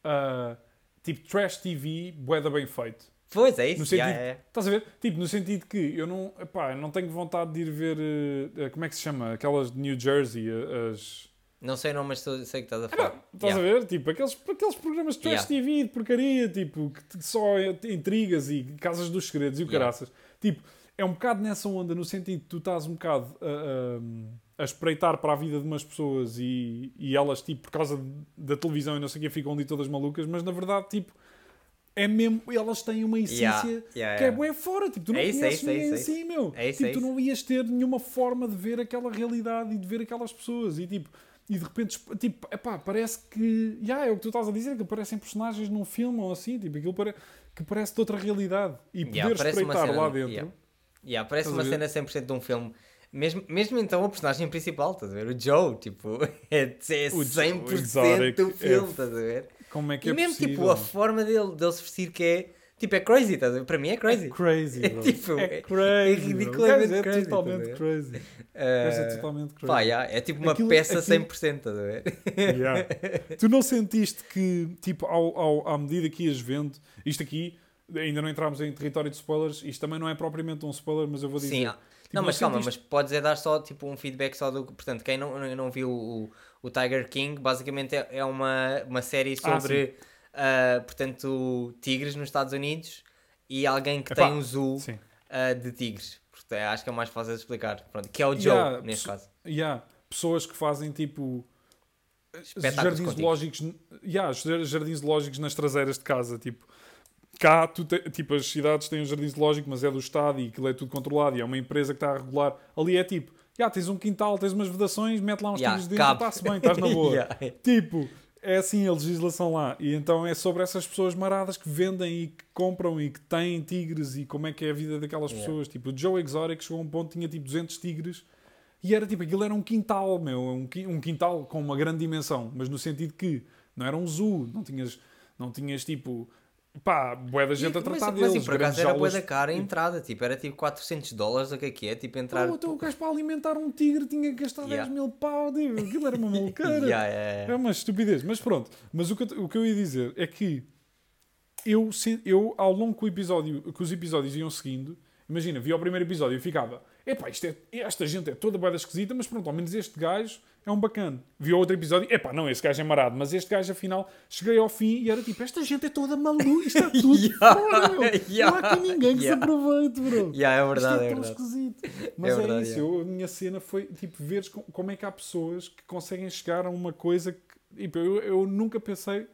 [SPEAKER 2] ah, tipo trash TV, boeda bem feito.
[SPEAKER 1] Pois é isso,
[SPEAKER 2] No sentido-
[SPEAKER 1] yeah, yeah.
[SPEAKER 2] Estás a ver? Tipo, no sentido que eu não, epá, eu não tenho vontade de ir ver, eh, como é que se chama? Aquelas de New Jersey, eh, as...
[SPEAKER 1] Não sei o nome, mas sei que estás a
[SPEAKER 2] Ah,
[SPEAKER 1] falar.
[SPEAKER 2] não, estás
[SPEAKER 1] Yeah.
[SPEAKER 2] a ver? Tipo, aqueles, aqueles programas de trash
[SPEAKER 1] Yeah.
[SPEAKER 2] TV de porcaria, tipo, que só é- intrigas e casas dos segredos e o caraças. Tipo, é um bocado nessa onda, no sentido que tu estás um bocado a, a- a espreitar para a vida de umas pessoas e, e elas, tipo, por causa da televisão e não sei o que, ficam ali todas malucas, mas na verdade, tipo, é mesmo, elas têm uma essência
[SPEAKER 1] Yeah, yeah,
[SPEAKER 2] que é
[SPEAKER 1] yeah.
[SPEAKER 2] bué fora, tipo, tu não
[SPEAKER 1] É isso, é
[SPEAKER 2] conheces
[SPEAKER 1] isso, é isso, é
[SPEAKER 2] assim, meu.
[SPEAKER 1] É isso,
[SPEAKER 2] tipo,
[SPEAKER 1] é
[SPEAKER 2] tu não ias ter nenhuma forma de ver aquela realidade e de ver aquelas pessoas e tipo, e de repente, tipo, epá, parece que, já, é o que tu estás a dizer, que parecem personagens num filme ou assim, tipo, aquilo pare, que parece de outra realidade e poder
[SPEAKER 1] Yeah,
[SPEAKER 2] espreitar
[SPEAKER 1] cena-
[SPEAKER 2] lá dentro.
[SPEAKER 1] yeah. Yeah, parece
[SPEAKER 2] Estás a
[SPEAKER 1] uma cena 100% de um filme. Mesmo, mesmo então o personagem principal, estás a ver? O Joe, tipo, é, é
[SPEAKER 2] O Joe
[SPEAKER 1] 100%
[SPEAKER 2] Exotic
[SPEAKER 1] do
[SPEAKER 2] é
[SPEAKER 1] filme,
[SPEAKER 2] f-
[SPEAKER 1] estás a ver?
[SPEAKER 2] Como é que
[SPEAKER 1] E
[SPEAKER 2] é
[SPEAKER 1] mesmo
[SPEAKER 2] possível?
[SPEAKER 1] tipo a forma dele, dele se vestir que é, tipo, é crazy, estás a ver? Para mim é crazy.
[SPEAKER 2] É crazy,
[SPEAKER 1] É
[SPEAKER 2] bro.
[SPEAKER 1] tipo,
[SPEAKER 2] é
[SPEAKER 1] é-
[SPEAKER 2] crazy.
[SPEAKER 1] é ridiculamente
[SPEAKER 2] é
[SPEAKER 1] crazy,
[SPEAKER 2] totalmente
[SPEAKER 1] estás a
[SPEAKER 2] crazy.
[SPEAKER 1] Uh,
[SPEAKER 2] é totalmente crazy.
[SPEAKER 1] pá, yeah, é tipo uma
[SPEAKER 2] Aquilo-
[SPEAKER 1] peça
[SPEAKER 2] aquilo-
[SPEAKER 1] 100%, estás a ver?
[SPEAKER 2] Yeah. tu não sentiste que, tipo, ao, ao, à medida que ias vendo, isto aqui, ainda não entramos em território de spoilers, isto também não é propriamente um spoiler, mas eu vou dizer.
[SPEAKER 1] Sim, ah,
[SPEAKER 2] Tipo,
[SPEAKER 1] não, mas calma,
[SPEAKER 2] sentiste-
[SPEAKER 1] mas podes é dar só tipo um feedback só do. Portanto, quem não, não viu o, o Tiger King, basicamente é, é uma, uma série
[SPEAKER 2] Ah,
[SPEAKER 1] sobre, ah, portanto, tigres nos Estados Unidos e alguém que
[SPEAKER 2] Epá,
[SPEAKER 1] tem um zoo ah, de tigres. Portanto, é- acho que é mais fácil de explicar. Pronto, que é o Joe,
[SPEAKER 2] Yeah,
[SPEAKER 1] neste caso.
[SPEAKER 2] Yeah, pessoas que fazem tipo
[SPEAKER 1] Espetáculos
[SPEAKER 2] jardins zoológicos, yeah, jar- jardins zoológicos nas traseiras de casa, tipo cá, te- tipo, as cidades têm um jardim zoológico, mas é do Estado e aquilo é tudo controlado e é uma empresa que está a regular. Ali é tipo, yeah, tens um quintal, tens umas vedações, mete lá uns
[SPEAKER 1] Yeah,
[SPEAKER 2] tigres dentro,
[SPEAKER 1] cabe.
[SPEAKER 2] está-se bem, estás na boa.
[SPEAKER 1] Yeah.
[SPEAKER 2] Tipo, é assim a legislação lá. E então é sobre essas pessoas maradas que vendem e que compram e que têm tigres e como é que é a vida daquelas
[SPEAKER 1] Yeah.
[SPEAKER 2] pessoas. Tipo, o Joe Exotic chegou a um ponto tinha tipo 200 tigres e era tipo, aquilo era um quintal, meu, um, um quintal com uma grande dimensão, mas no sentido que não era um zoo, não tinhas, não tinhas tipo, pá, bué da gente
[SPEAKER 1] E-
[SPEAKER 2] a tratar
[SPEAKER 1] mas,
[SPEAKER 2] deles.
[SPEAKER 1] mas e por acaso era
[SPEAKER 2] jaulas-
[SPEAKER 1] da cara a entrada, tipo, era tipo 400 dólares, o que é que é? Tipo, entrar.
[SPEAKER 2] Oh, então o gajo para alimentar um tigre tinha que gastar
[SPEAKER 1] Yeah.
[SPEAKER 2] 10 mil pau, tipo, aquilo era uma maluqueira.
[SPEAKER 1] Yeah, yeah.
[SPEAKER 2] É uma estupidez, mas pronto. Mas o que, eu- o que eu ia dizer é que eu, eu ao longo que, episódio, que os episódios iam seguindo, imagina, via o primeiro episódio e ficava, epá, isto é, esta gente é toda boeda esquisita, mas pronto, ao menos este gajo é um bacana. Vi outro episódio, epá, não, este gajo é marado, mas este gajo afinal, cheguei ao fim e era tipo, esta gente é toda maluca, isto é tudo
[SPEAKER 1] Yeah,
[SPEAKER 2] fora, meu. Não há
[SPEAKER 1] yeah,
[SPEAKER 2] aqui ninguém que
[SPEAKER 1] yeah.
[SPEAKER 2] se aproveite, bro.
[SPEAKER 1] Yeah, é verdade, é
[SPEAKER 2] é
[SPEAKER 1] verdade.
[SPEAKER 2] esquisito. Mas é,
[SPEAKER 1] verdade,
[SPEAKER 2] isso.
[SPEAKER 1] é.
[SPEAKER 2] Eu, a minha cena foi tipo veres co- como é que há pessoas que conseguem chegar a uma coisa que tipo, eu, eu nunca pensei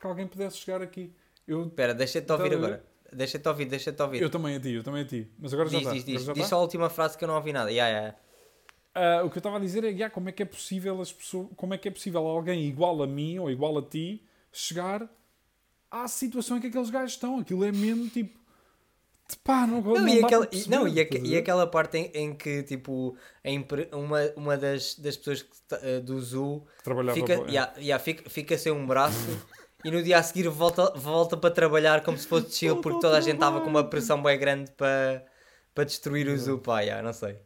[SPEAKER 2] que alguém pudesse chegar aqui. Eu,
[SPEAKER 1] Espera, deixa-te ouvir
[SPEAKER 2] ver?
[SPEAKER 1] agora. Deixa-te ouvir, deixa-te ouvir.
[SPEAKER 2] eu também a ti, eu também a ti. Mas agora já
[SPEAKER 1] Diz,
[SPEAKER 2] está.
[SPEAKER 1] diz, diz.
[SPEAKER 2] já
[SPEAKER 1] Diz
[SPEAKER 2] está?
[SPEAKER 1] só a última frase que eu não ouvi nada. Yeah, yeah.
[SPEAKER 2] Ah, o que eu estava a dizer é yeah, como é que é possível as pessoas, como é que é possível alguém igual a mim ou igual a ti chegar à situação em que aqueles gajos estão. Aquilo é mesmo tipo. de Pá, não, não,
[SPEAKER 1] Não, e, aquela, e- não, e,
[SPEAKER 2] perceber, a
[SPEAKER 1] e aquela parte em, em que, tipo, uma, uma das, das pessoas que eh, do zoo fica,
[SPEAKER 2] para-
[SPEAKER 1] yeah, yeah, fica, fica sem um braço e no dia a seguir volta, volta para trabalhar como se fosse chill porque toda a gente estava com uma pressão bem grande para, para destruir o zoo, pá, yeah, não sei.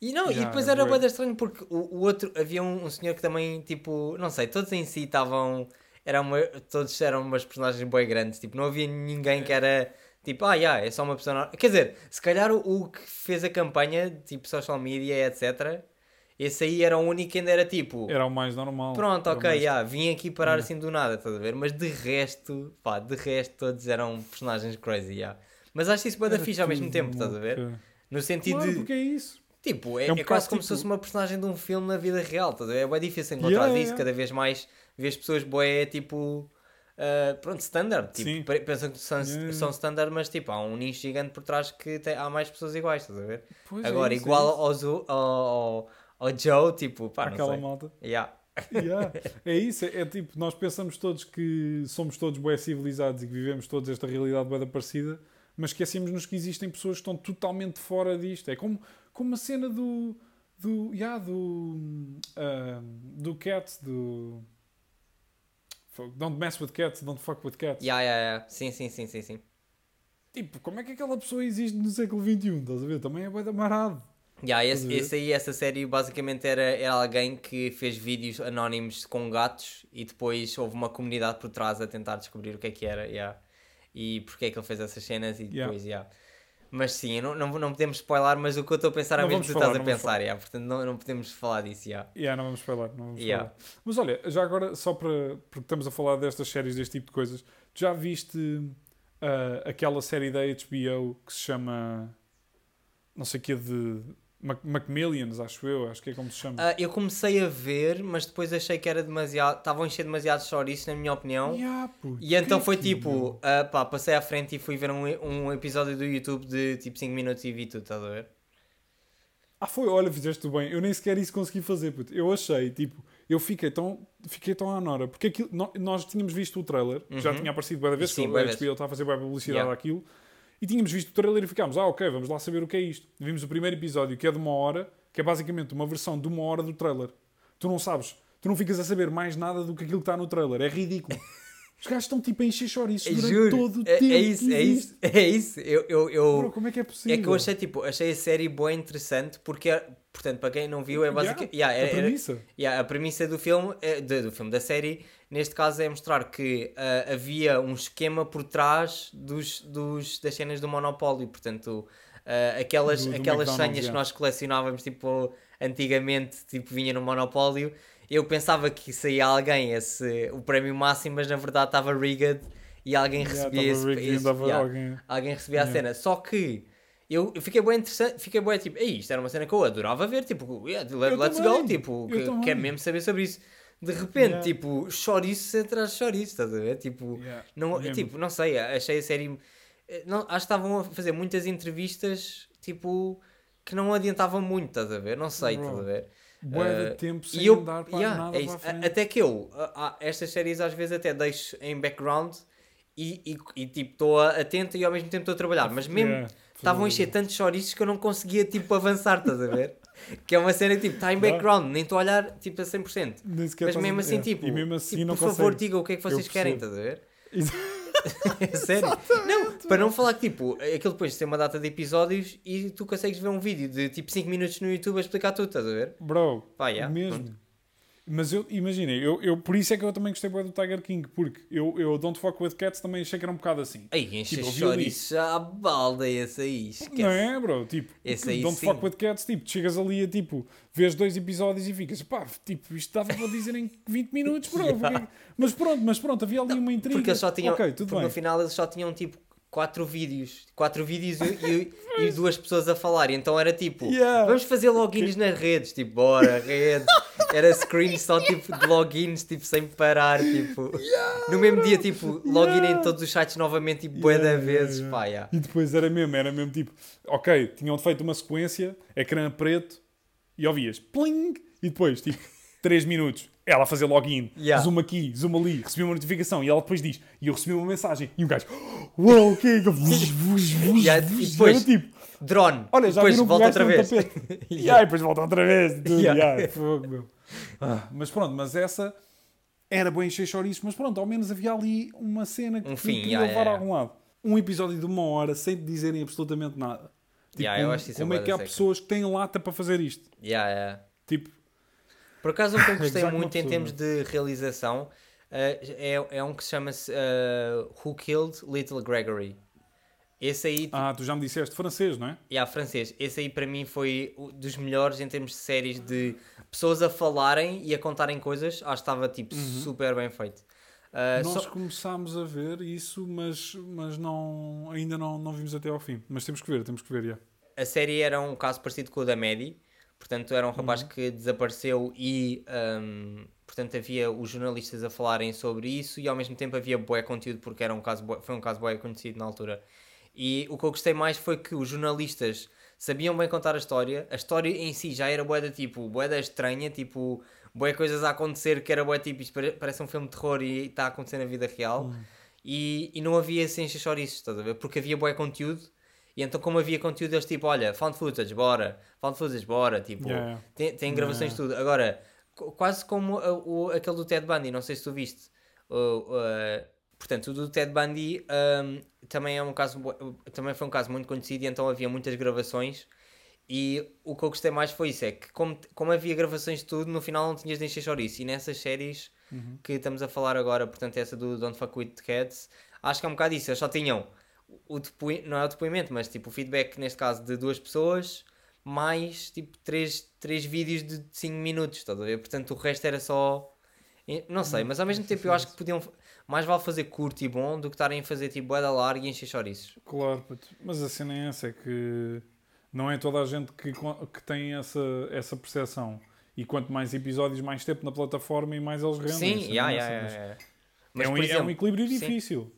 [SPEAKER 1] E não, e depois
[SPEAKER 2] é
[SPEAKER 1] era bem estranho porque o, o outro, havia um, um senhor que também, tipo, não sei, todos em si estavam, eram uma- todos eram umas personagens bem grandes, tipo, não havia ninguém que era Tipo, ah, yeah, é só uma pessoa. Quer dizer, se calhar o, o que fez a campanha, tipo social media, etc., esse aí era o único que ainda era tipo.
[SPEAKER 2] Era o mais normal.
[SPEAKER 1] Pronto,
[SPEAKER 2] Era
[SPEAKER 1] ok,
[SPEAKER 2] mais-
[SPEAKER 1] yeah, vim aqui parar
[SPEAKER 2] Yeah.
[SPEAKER 1] assim do nada, estás a ver? Mas de resto, pá, de resto todos eram personagens crazy, yeah. Mas acho isso bué da
[SPEAKER 2] Era
[SPEAKER 1] fixe ao mesmo tempo, estás a ver? No sentido
[SPEAKER 2] Claro,
[SPEAKER 1] de.
[SPEAKER 2] porque é isso.
[SPEAKER 1] Tipo, é,
[SPEAKER 2] É um
[SPEAKER 1] é quase como se
[SPEAKER 2] tipo-
[SPEAKER 1] fosse uma personagem de um filme na vida real, ver? É bem difícil encontrar
[SPEAKER 2] Yeah,
[SPEAKER 1] isso,
[SPEAKER 2] yeah.
[SPEAKER 1] cada vez mais vês pessoas boé, tipo, ah, pronto, standard. Tipo,
[SPEAKER 2] Sim.
[SPEAKER 1] pe- pensam que são,
[SPEAKER 2] Yeah,
[SPEAKER 1] são standard, mas tipo, há um nicho gigante por trás que tem- há mais pessoas iguais, estás a ver?
[SPEAKER 2] Pois é
[SPEAKER 1] Agora,
[SPEAKER 2] é
[SPEAKER 1] igual
[SPEAKER 2] isso.
[SPEAKER 1] ao, ao, ao, ao Joe, tipo, pá, não
[SPEAKER 2] Aquela malta.
[SPEAKER 1] Yeah.
[SPEAKER 2] Yeah. É isso, é, é tipo, nós pensamos todos que somos todos bué civilizados e que vivemos todos esta realidade da parecida, mas esquecemos-nos que existem pessoas que estão totalmente fora disto. É como, como a cena do. do. Yeah, do. ah, do Cats, do. Don't mess with cats, don't fuck with cats.
[SPEAKER 1] Yeah, yeah, yeah. Sim, sim, sim, sim, sim.
[SPEAKER 2] Tipo, como é que aquela pessoa existe no século XXI? Estás a ver? Também é bué da marado.
[SPEAKER 1] Yeah, esse, esse aí, essa série basicamente era, era alguém que fez vídeos anónimos com gatos e depois houve uma comunidade por trás a tentar descobrir o que é que era yeah. e porque é que ele fez essas cenas e
[SPEAKER 2] Yeah.
[SPEAKER 1] depois, yeah. Mas sim, não, não, não podemos spoiler, mas o que eu estou a pensar é
[SPEAKER 2] Não
[SPEAKER 1] mesmo que tu estás a pensar, yeah. portanto não, não podemos falar disso. Yeah.
[SPEAKER 2] Yeah, não vamos falar, não vamos
[SPEAKER 1] Yeah.
[SPEAKER 2] falar. Mas olha, já agora, só para. Porque estamos a falar destas séries, deste tipo de coisas, tu já viste ah, aquela série da HBO que se chama. Não sei o que de. Mac- Macmillions, acho eu, acho que é como se chama.
[SPEAKER 1] Ah, eu comecei a ver, mas depois achei que era demasiado. Estavam a encher demasiado chouriço, na minha opinião.
[SPEAKER 2] Yeah,
[SPEAKER 1] E então
[SPEAKER 2] que
[SPEAKER 1] foi
[SPEAKER 2] aquilo?
[SPEAKER 1] tipo, ah, pá, passei à frente e fui ver um, um episódio do YouTube de tipo 5 minutos e vi tudo, estás a ver?
[SPEAKER 2] Ah, foi, olha, fizeste bem. Eu nem sequer isso consegui fazer, puto. Eu achei, tipo, eu fiquei tão, fiquei tão à nora. Porque aquilo, nó- nós tínhamos visto o trailer, já
[SPEAKER 1] Uhum.
[SPEAKER 2] tinha aparecido bué da vez,
[SPEAKER 1] Sim,
[SPEAKER 2] que
[SPEAKER 1] vez.
[SPEAKER 2] HBO estava a fazer bué publicidade
[SPEAKER 1] Yeah.
[SPEAKER 2] àquilo. E tínhamos visto o trailer e ficámos, ah, ok, vamos lá saber o que é isto. Vimos o primeiro episódio, que é de uma hora, que é basicamente uma versão de uma hora do trailer. Tu não sabes, tu não ficas a saber mais nada do que aquilo que está no trailer. É ridículo. Os gajos estão tipo a encher chouriços durante
[SPEAKER 1] juro,
[SPEAKER 2] todo o
[SPEAKER 1] é,
[SPEAKER 2] tempo.
[SPEAKER 1] é isso,
[SPEAKER 2] que
[SPEAKER 1] é isso, é isso. Eu, eu, eu-
[SPEAKER 2] Bro, como é que é possível?
[SPEAKER 1] é que eu achei tipo, achei a série boa interessante porque, é- portanto, para quem não viu, é
[SPEAKER 2] Yeah,
[SPEAKER 1] basicamente. Yeah,
[SPEAKER 2] a
[SPEAKER 1] era- era-
[SPEAKER 2] premissa.
[SPEAKER 1] Yeah, a premissa do filme, de- do filme, da série, neste caso é mostrar que ah, havia um esquema por trás dos, dos, das cenas do Monopólio. Portanto, ah, aquelas,
[SPEAKER 2] Do- do
[SPEAKER 1] aquelas senhas que
[SPEAKER 2] yeah.
[SPEAKER 1] nós colecionávamos tipo, antigamente, tipo, vinha no Monopólio. Eu pensava que saía alguém esse, o prémio máximo, mas na verdade estava rigged e alguém
[SPEAKER 2] Yeah,
[SPEAKER 1] recebia
[SPEAKER 2] estava
[SPEAKER 1] esse,
[SPEAKER 2] rigged
[SPEAKER 1] esse- yeah,
[SPEAKER 2] alguém-
[SPEAKER 1] alguém recebia a
[SPEAKER 2] Yeah.
[SPEAKER 1] cena. Só que eu fiquei bem interessante, fiquei bem tipo, isto era uma cena que eu adorava ver, tipo, yeah, let- let's
[SPEAKER 2] também,
[SPEAKER 1] go, tipo,
[SPEAKER 2] eu
[SPEAKER 1] que-
[SPEAKER 2] também.
[SPEAKER 1] quero mesmo saber sobre isso. De repente,
[SPEAKER 2] Yeah.
[SPEAKER 1] tipo, chouriço atrás de chouriço, estás a ver? Tipo,
[SPEAKER 2] Yeah,
[SPEAKER 1] não,
[SPEAKER 2] mesmo.
[SPEAKER 1] tipo, não sei, achei a série. eh, Não, acho que estavam a fazer muitas entrevistas, tipo, que não adiantavam muito, estás a ver? Não sei,
[SPEAKER 2] Bro,
[SPEAKER 1] estás a ver? Eh,
[SPEAKER 2] de tempo sem
[SPEAKER 1] eu,
[SPEAKER 2] andar para
[SPEAKER 1] yeah,
[SPEAKER 2] nada
[SPEAKER 1] é
[SPEAKER 2] para a.
[SPEAKER 1] A- Até que eu, a- a- estas séries às vezes até deixo em background e, e, e, tipo estou atento e ao mesmo tempo estou a trabalhar, mas mesmo
[SPEAKER 2] Yeah,
[SPEAKER 1] estavam a
[SPEAKER 2] fazer-
[SPEAKER 1] encher tantos chouriços que eu não conseguia tipo avançar, estás a ver? Que é uma cena que tipo está em background, nem estou a olhar tipo a 100%.
[SPEAKER 2] Nem sequer
[SPEAKER 1] Mas mesmo assim,
[SPEAKER 2] é,
[SPEAKER 1] tipo,
[SPEAKER 2] e mesmo assim
[SPEAKER 1] tipo,
[SPEAKER 2] não
[SPEAKER 1] por favor,
[SPEAKER 2] consegues.
[SPEAKER 1] digam o que é que vocês querem, estás a ver? É sério. Não, para não falar que tipo, aquilo depois tem uma data de episódios e tu consegues ver um vídeo de tipo 5 minutos no YouTube a explicar tudo, estás a ver?
[SPEAKER 2] Bro,
[SPEAKER 1] Pá, yeah,
[SPEAKER 2] mesmo.
[SPEAKER 1] pronto.
[SPEAKER 2] Mas eu, imagina, eu, eu, por isso é que eu também gostei bué do Tiger King, porque eu, eu Don't Fuck With Cats também achei que era um bocado assim.
[SPEAKER 1] Aí, enche
[SPEAKER 2] Tipo,
[SPEAKER 1] tipo,
[SPEAKER 2] vi ali.
[SPEAKER 1] chouriços à balda esse aí, esquece.
[SPEAKER 2] Não é, bro? Tipo,
[SPEAKER 1] Esse aí
[SPEAKER 2] Don't
[SPEAKER 1] sim.
[SPEAKER 2] Fuck With Cats, tipo, chegas ali a tipo, vês dois episódios e ficas, pá, tipo, isto dava para dizer em 20 minutos, bro.
[SPEAKER 1] Yeah.
[SPEAKER 2] Mas pronto, mas pronto, havia ali uma intriga.
[SPEAKER 1] Porque só tinham,
[SPEAKER 2] Ok, tudo
[SPEAKER 1] porque
[SPEAKER 2] bem.
[SPEAKER 1] no final eles só tinham tipo quatro vídeos, quatro vídeos e, e- e duas pessoas a falar, então era tipo,
[SPEAKER 2] Yeah.
[SPEAKER 1] vamos fazer logins nas redes, tipo, bora, rede. Era screen só tipo de logins, tipo, sem parar, tipo, no mesmo dia, tipo, login
[SPEAKER 2] Yeah.
[SPEAKER 1] em todos os sites novamente, tipo, bué
[SPEAKER 2] Yeah, yeah,
[SPEAKER 1] vezes,
[SPEAKER 2] yeah.
[SPEAKER 1] pá, yeah.
[SPEAKER 2] E depois era mesmo, era mesmo tipo, ok, tinham feito uma sequência, ecrã preto, e ouvias pling, e depois, tipo, 3 minutos, ela a fazer login,
[SPEAKER 1] Yeah.
[SPEAKER 2] zoom aqui, zoom ali, recebi uma notificação, e ela depois diz, e eu recebi uma mensagem, e um gajo, uau, o que é que
[SPEAKER 1] Yeah, e depois-
[SPEAKER 2] tipo,
[SPEAKER 1] Drone,
[SPEAKER 2] olha, já
[SPEAKER 1] depois
[SPEAKER 2] o
[SPEAKER 1] volta outra vez.
[SPEAKER 2] tapete. E aí, depois volta outra vez, e tudo,
[SPEAKER 1] Yeah.
[SPEAKER 2] yeah. Ah, mas pronto, mas essa era bem encher chouriços, mas pronto, ao menos havia ali uma cena que
[SPEAKER 1] Um fim, yeah,
[SPEAKER 2] levar
[SPEAKER 1] yeah,
[SPEAKER 2] a algum lado. Um episódio de uma hora sem te dizerem absolutamente nada. Tipo,
[SPEAKER 1] Yeah,
[SPEAKER 2] como, é que há
[SPEAKER 1] seca.
[SPEAKER 2] pessoas que têm lata para fazer isto?
[SPEAKER 1] Yeah, yeah.
[SPEAKER 2] Tipo,
[SPEAKER 1] Por acaso, um que eu gostei muito em termos de realização uh, é, é um que se chama-se uh, Who Killed Little Gregory. Esse aí,
[SPEAKER 2] Ah, tu já me disseste francês, não é?
[SPEAKER 1] yeah, francês, esse aí para mim foi dos melhores em termos de séries de pessoas a falarem e a contarem coisas. Acho que estava tipo super bem feito. Ah,
[SPEAKER 2] Nós
[SPEAKER 1] só-
[SPEAKER 2] começámos a ver isso, mas, mas não, ainda não, não vimos até ao fim. Mas temos que ver, temos que ver, já.
[SPEAKER 1] a série era um caso parecido com o da Maddie. Portanto, era um
[SPEAKER 2] Uhum.
[SPEAKER 1] rapaz que desapareceu e, hum, portanto, havia os jornalistas a falarem sobre isso e ao mesmo tempo havia bué conteúdo porque era um caso bué- foi um caso bué conhecido na altura. E o que eu gostei mais foi que os jornalistas sabiam bem contar a história. A história em si já era bué da tipo, bué da estranha, tipo, bué coisas a acontecer que era bué tipo, isto pare- parece um filme de terror e está a acontecer na vida real. E, e não havia sem chouriços, estás a ver? Porque havia bué conteúdo. E então, como havia conteúdo, eles tipo, olha, found footage, bora, found footage, bora, tipo,
[SPEAKER 2] Yeah, yeah.
[SPEAKER 1] tem, tem gravações de tudo. Agora, qu- quase como uh, o, aquele do Ted Bundy, não sei se tu viste. O- uh, portanto, o do Ted Bundy um, também é um caso, também foi um caso muito conhecido e então havia muitas gravações. E o que eu gostei mais foi isso: é que, como, como havia gravações de tudo, no final não tinhas de encher chouriço. E nessas séries que estamos a falar agora, portanto, essa do Don't Fuck With Cats, acho que é um bocado isso. Eles só tinham o depoimento, não é o depoimento, mas tipo o feedback, neste caso, de duas pessoas, mais tipo três, três vídeos de 5 minutos, estás a ver? Portanto, o resto era só. Não sei, mas ao mesmo tempo eu acho que podiam. Mais vale fazer curto e bom do que estarem a fazer tipo boeda larga e encher chouriços.
[SPEAKER 2] Claro, puto. mas a cena é essa, é que não é toda a gente que, que tem essa, essa percepção. E quanto mais episódios, mais tempo na plataforma e mais eles rendem.
[SPEAKER 1] Sim, yeah,
[SPEAKER 2] é
[SPEAKER 1] yeah, yeah, yeah.
[SPEAKER 2] mas é, um,
[SPEAKER 1] por
[SPEAKER 2] é um
[SPEAKER 1] exemplo,
[SPEAKER 2] equilíbrio
[SPEAKER 1] sim.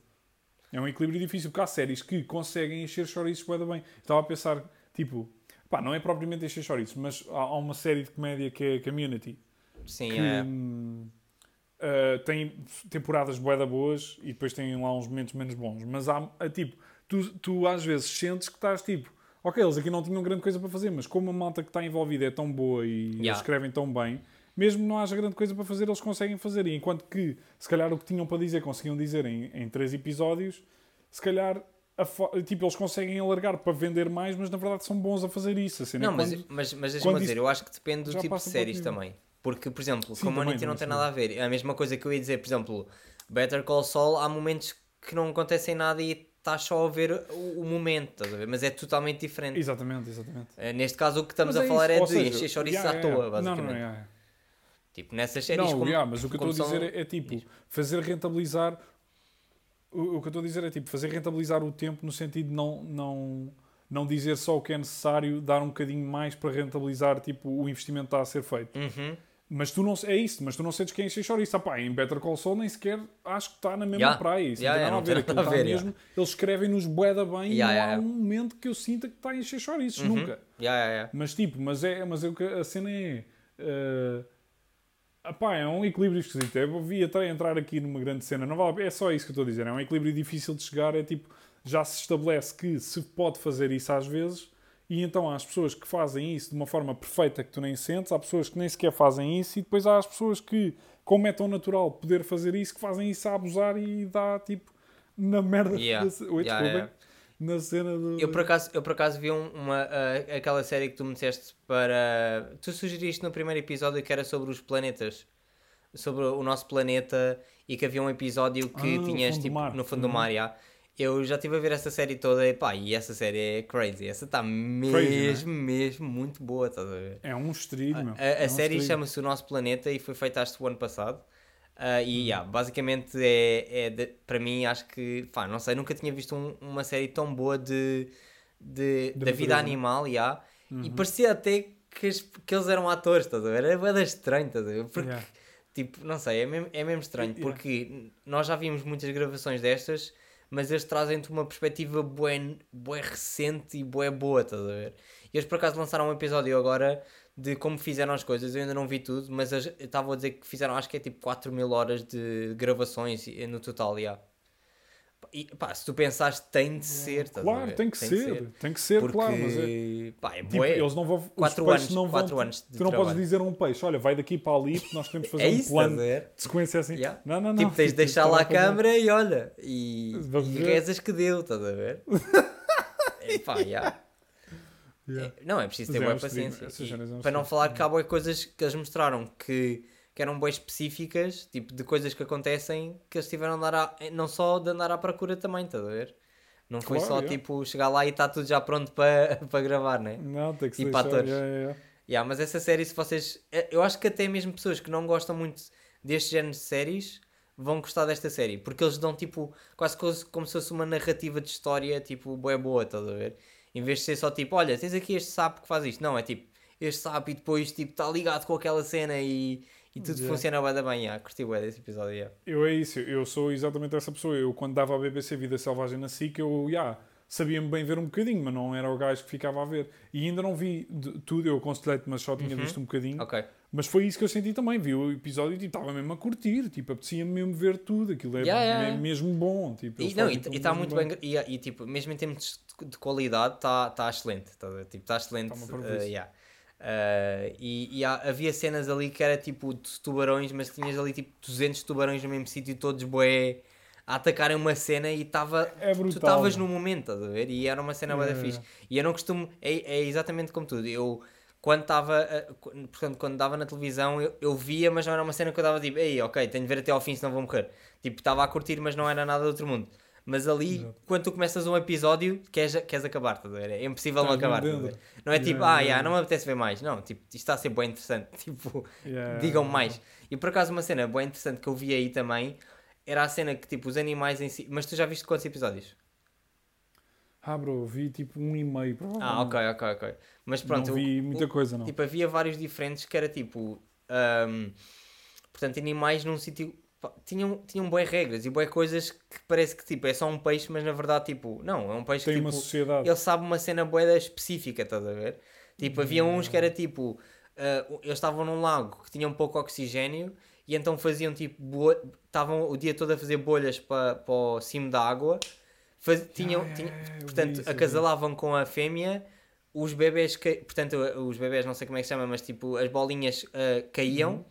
[SPEAKER 2] É um equilíbrio difícil, porque há séries que conseguem encher chouriços bué da bem. Estava a pensar, tipo, pá, não é propriamente encher chouriços, mas há, há uma série de comédia que é Community,
[SPEAKER 1] Sim,
[SPEAKER 2] que
[SPEAKER 1] é.
[SPEAKER 2] hum, uh, tem temporadas bué da boas e depois tem lá uns momentos menos bons. Mas há, há, tipo, tu, tu às vezes sentes que estás tipo, ok, eles aqui não tinham grande coisa para fazer, mas como a malta que está envolvida é tão boa e
[SPEAKER 1] Yeah.
[SPEAKER 2] escrevem tão bem, mesmo não haja grande coisa para fazer, eles conseguem fazer. E enquanto que, se calhar, o que tinham para dizer conseguiam dizer em, em três episódios, se calhar. Tipo, eles conseguem alargar para vender mais, mas na verdade são bons a fazer isso. A cena é
[SPEAKER 1] Não, mas,
[SPEAKER 2] quando-
[SPEAKER 1] mas, mas deixa-me dizer,
[SPEAKER 2] isso
[SPEAKER 1] eu acho que depende do tipo de séries também. Porque, por exemplo,
[SPEAKER 2] Sim,
[SPEAKER 1] Community não tem nada a ver. É a mesma coisa que eu ia dizer, por exemplo, Better Call Saul, há momentos que não acontecem nada e estás só a ver o, momento, estás a ver? Mas é totalmente diferente.
[SPEAKER 2] Exatamente, exatamente.
[SPEAKER 1] Eh, Neste caso, o que estamos
[SPEAKER 2] Mas
[SPEAKER 1] a falar
[SPEAKER 2] isso,
[SPEAKER 1] é
[SPEAKER 2] ou
[SPEAKER 1] de encher chouriços
[SPEAKER 2] yeah,
[SPEAKER 1] à
[SPEAKER 2] yeah,
[SPEAKER 1] toa,
[SPEAKER 2] yeah. Não,
[SPEAKER 1] basicamente.
[SPEAKER 2] não, yeah, yeah.
[SPEAKER 1] Tipo, nessas séries
[SPEAKER 2] Não,
[SPEAKER 1] como,
[SPEAKER 2] yeah, mas o que eu estou a dizer
[SPEAKER 1] são-
[SPEAKER 2] é, é tipo
[SPEAKER 1] Diz.
[SPEAKER 2] fazer rentabilizar. O, o que eu estou a dizer é tipo fazer rentabilizar o tempo no sentido de não, não, não dizer só o que é necessário, dar um bocadinho mais para rentabilizar tipo, o investimento que está a ser feito.
[SPEAKER 1] Uhum.
[SPEAKER 2] Mas tu não é isso, mas tu não sentes quem enche chouriço. Ah, pá, em Better Call Saul nem sequer acho que está na mesma
[SPEAKER 1] Yeah.
[SPEAKER 2] praia. Isso
[SPEAKER 1] Yeah,
[SPEAKER 2] não tem nada a ver. Aquilo está
[SPEAKER 1] ver, yeah.
[SPEAKER 2] mesmo. Eles escrevem-nos bué bem
[SPEAKER 1] Yeah,
[SPEAKER 2] e não há um momento que eu sinta que está a encher chouriços.
[SPEAKER 1] Uhum.
[SPEAKER 2] Nunca. Mas tipo, mas é, mas é o que a cena é. eh, é um equilíbrio esquisito. Eu vi até entrar aqui numa grande cena. Não vale, é só isso que eu estou a dizer. É um equilíbrio difícil de chegar. É tipo, já se estabelece que se pode fazer isso às vezes. E então há as pessoas que fazem isso de uma forma perfeita que tu nem sentes, há pessoas que nem sequer fazem isso, e depois há as pessoas que, como é tão natural poder fazer isso, que fazem isso a abusar e dá tipo na merda.
[SPEAKER 1] Yeah.
[SPEAKER 2] da ce- Oi,
[SPEAKER 1] Yeah, yeah.
[SPEAKER 2] Na cena do.
[SPEAKER 1] Eu por acaso, eu por acaso vi um- uma, ah, aquela série que tu me disseste para. Tu sugeriste no primeiro episódio que era sobre os planetas. Sobre o nosso planeta e que havia um episódio que
[SPEAKER 2] Ah, no
[SPEAKER 1] tinhas
[SPEAKER 2] do
[SPEAKER 1] tipo
[SPEAKER 2] mar.
[SPEAKER 1] no fundo do
[SPEAKER 2] Uhum.
[SPEAKER 1] mar. já. Eu já estive a ver essa série toda e pá, e essa série é crazy. Essa está
[SPEAKER 2] não é?
[SPEAKER 1] mesmo, mesmo muito boa, estás a ver?
[SPEAKER 2] É um estrilho, meu.
[SPEAKER 1] A, a
[SPEAKER 2] É um
[SPEAKER 1] série
[SPEAKER 2] estrilho.
[SPEAKER 1] chama-se O Nosso Planeta e foi feita acho que o ano passado.
[SPEAKER 2] Hum.
[SPEAKER 1] e yeah, basicamente é, é de- para mim acho que pá, não sei, nunca tinha visto um- uma série tão boa de, de,
[SPEAKER 2] De
[SPEAKER 1] da vida animal yeah, e
[SPEAKER 2] Uhum.
[SPEAKER 1] parecia até que, que eles eram atores, estás a ver? Era da estranho, estás a ver? Porque,
[SPEAKER 2] Yeah.
[SPEAKER 1] tipo, não sei, é mesmo, é mesmo estranho,
[SPEAKER 2] Yeah.
[SPEAKER 1] porque nós já vimos muitas gravações destas, mas eles trazem-te uma perspectiva bué, bué recente e bué boa, estás a ver? E eles por acaso lançaram um episódio agora de como fizeram as coisas, eu ainda não vi tudo, mas eles- eu estava a dizer que fizeram acho que é tipo 4 mil horas de gravações no total, já. E pá, se tu pensares, tem de ser,
[SPEAKER 2] Claro,
[SPEAKER 1] ver?
[SPEAKER 2] tem que ser. Tem que ser,
[SPEAKER 1] Porque,
[SPEAKER 2] claro. Mas é,
[SPEAKER 1] pá, é
[SPEAKER 2] tipo, eles não vão.
[SPEAKER 1] Quatro anos-
[SPEAKER 2] não vão.
[SPEAKER 1] quatro anos
[SPEAKER 2] tu não podes
[SPEAKER 1] trabalho.
[SPEAKER 2] dizer a um peixe: olha, vai daqui para ali nós queremos fazer
[SPEAKER 1] É
[SPEAKER 2] um
[SPEAKER 1] isso,
[SPEAKER 2] plano
[SPEAKER 1] a ver?
[SPEAKER 2] de sequência assim.
[SPEAKER 1] Yeah.
[SPEAKER 2] Não, não, não.
[SPEAKER 1] Tipo, tens de deixar lá a
[SPEAKER 2] é
[SPEAKER 1] câmera e olha, e, e rezas que deu, estás a ver? é, pá, yeah.
[SPEAKER 2] Yeah.
[SPEAKER 1] É, não, é preciso ter
[SPEAKER 2] é
[SPEAKER 1] boa paciência. E
[SPEAKER 2] é
[SPEAKER 1] para não falar que há boas coisas que eles mostraram que, que eram boas específicas, tipo de coisas que acontecem que eles tiveram de andar à, não só de andar à procura também, estás a ver? Não foi
[SPEAKER 2] Claro,
[SPEAKER 1] só
[SPEAKER 2] yeah.
[SPEAKER 1] tipo chegar lá e está tudo já pronto para para gravar, né?
[SPEAKER 2] Não, tem que se
[SPEAKER 1] E para atores.
[SPEAKER 2] yeah, yeah, yeah.
[SPEAKER 1] Mas essa série, se vocês. eh, Eu acho que até mesmo pessoas que não gostam muito deste género de séries vão gostar desta série. Porque eles dão tipo. Quase como se- como se fosse uma narrativa de história, tipo, boa boa, estás a ver? Em vez de ser só tipo, olha, tens aqui este sapo que faz isto. Não, é tipo, este sapo e depois tipo, está ligado com aquela cena e, e tudo
[SPEAKER 2] Yeah.
[SPEAKER 1] funciona bué da bem. Yeah, curti bué desse episódio. Yeah.
[SPEAKER 2] Eu é isso, eu sou exatamente essa pessoa. Eu, quando dava a BBC Vida Selvagem na SIC, eu, já, sabia-me bem ver um bocadinho, mas não era o gajo que ficava a ver. E ainda não vi tudo, eu aconselhei-te, mas só tinha
[SPEAKER 1] Uhum.
[SPEAKER 2] visto um bocadinho. Mas foi isso que eu senti também. Vi o episódio e tipo, estava mesmo a curtir, tipo, apetecia-me mesmo ver tudo. Aquilo é
[SPEAKER 1] Yeah, yeah,
[SPEAKER 2] me-
[SPEAKER 1] yeah.
[SPEAKER 2] mesmo bom. Tipo,
[SPEAKER 1] E, não, e está muito bem. E, e, tipo, mesmo em termos de, de qualidade, está tá excelente. Tá, tipo, está excelente.
[SPEAKER 2] Tá
[SPEAKER 1] uh, yeah. Uh, e e há- havia cenas ali que era tipo de tubarões, mas tinhas ali tipo 200 tubarões no mesmo sítio, todos bué a atacarem uma cena e estava.
[SPEAKER 2] É
[SPEAKER 1] Tu estavas no momento, estás a ver? E era uma cena
[SPEAKER 2] Yeah,
[SPEAKER 1] fixe. E eu não costumo. É, é exatamente como tudo. Eu. Quando estava, qu- portanto, quando dava na televisão, eu, eu via, mas não era uma cena que eu dava tipo, ei, ok, tenho de ver até ao fim, senão vou morrer. Tipo, estava a curtir, mas não era nada do outro mundo. Mas ali,
[SPEAKER 2] Exato.
[SPEAKER 1] quando tu começas um episódio, queres, queres acabar, ver? É impossível não acabar. Não é tipo,
[SPEAKER 2] Yeah,
[SPEAKER 1] ah,
[SPEAKER 2] yeah,
[SPEAKER 1] não me apetece ver mais. Não, tipo, isto está a ser bem interessante. Tipo,
[SPEAKER 2] Yeah,
[SPEAKER 1] digam mais. E por acaso, uma cena bem interessante que eu vi aí também era a cena que, tipo, os animais em si. Mas tu já viste quantos episódios?
[SPEAKER 2] Ah, bro, vi tipo um e meio.
[SPEAKER 1] Ah, ok, ok, ok. Mas pronto,
[SPEAKER 2] não
[SPEAKER 1] o-
[SPEAKER 2] vi
[SPEAKER 1] o-
[SPEAKER 2] muita coisa, não.
[SPEAKER 1] Tipo, havia vários diferentes que era tipo. ahm, portanto, animais num sítio. Tinham, tinham boas regras e boas coisas que parece que tipo, é só um peixe, mas na verdade, tipo, não, é um peixe
[SPEAKER 2] Tem
[SPEAKER 1] que
[SPEAKER 2] uma
[SPEAKER 1] tipo,
[SPEAKER 2] sociedade.
[SPEAKER 1] ele sabe uma cena boeda específica, estás a ver? Tipo, havia uns que era tipo. ah, eles estavam num lago que tinham pouco oxigênio e então faziam tipo. Estavam o dia todo a fazer bolhas para, para o cimo da água. Faz- tinham,
[SPEAKER 2] Ah,
[SPEAKER 1] tinha-
[SPEAKER 2] é,
[SPEAKER 1] portanto,
[SPEAKER 2] isso,
[SPEAKER 1] acasalavam com a fêmea, os bebés, portanto, os bebés não sei como é que se chama, mas tipo, as bolinhas ah, caíam
[SPEAKER 2] Uhum.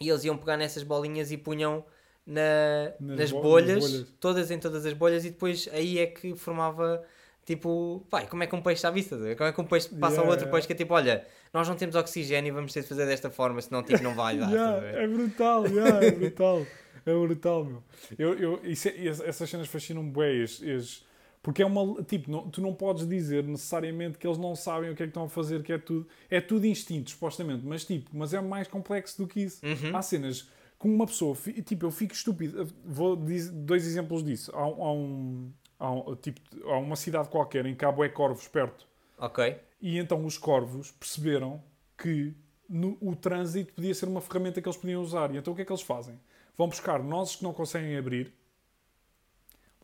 [SPEAKER 1] E eles iam pegar nessas bolinhas e punham na,
[SPEAKER 2] Nas
[SPEAKER 1] nas,
[SPEAKER 2] bo- nas
[SPEAKER 1] bolhas,
[SPEAKER 2] bolhas.
[SPEAKER 1] todas em todas as bolhas, e depois aí é que formava tipo, pai, como é que um peixe está à vista? Como é que um peixe passa ao
[SPEAKER 2] Yeah,
[SPEAKER 1] outro
[SPEAKER 2] yeah.
[SPEAKER 1] peixe que é tipo, olha, nós não temos oxigênio, vamos ter de fazer desta forma, senão tipo, não vai dar.
[SPEAKER 2] Yeah, é brutal, é brutal. É brutal, meu. Eu, eu, isso é- es- essas cenas fascinam-me bem. es- es- porque é uma. Tipo, não- tu não podes dizer necessariamente que eles não sabem o que é que estão a fazer, que é tudo. É tudo instinto, supostamente. Mas, tipo, mas é mais complexo do que isso.
[SPEAKER 1] Uhum.
[SPEAKER 2] Há cenas com uma pessoa. Tipo, eu fico estúpido. Vou dizer dois exemplos disso. Há, um- há um. Há, um- tipo, há uma cidade qualquer em há bué corvos perto.
[SPEAKER 1] Ok.
[SPEAKER 2] E então os corvos perceberam que no- o trânsito podia ser uma ferramenta que eles podiam usar. E então o que é que eles fazem? Vão buscar nozes que não conseguem abrir,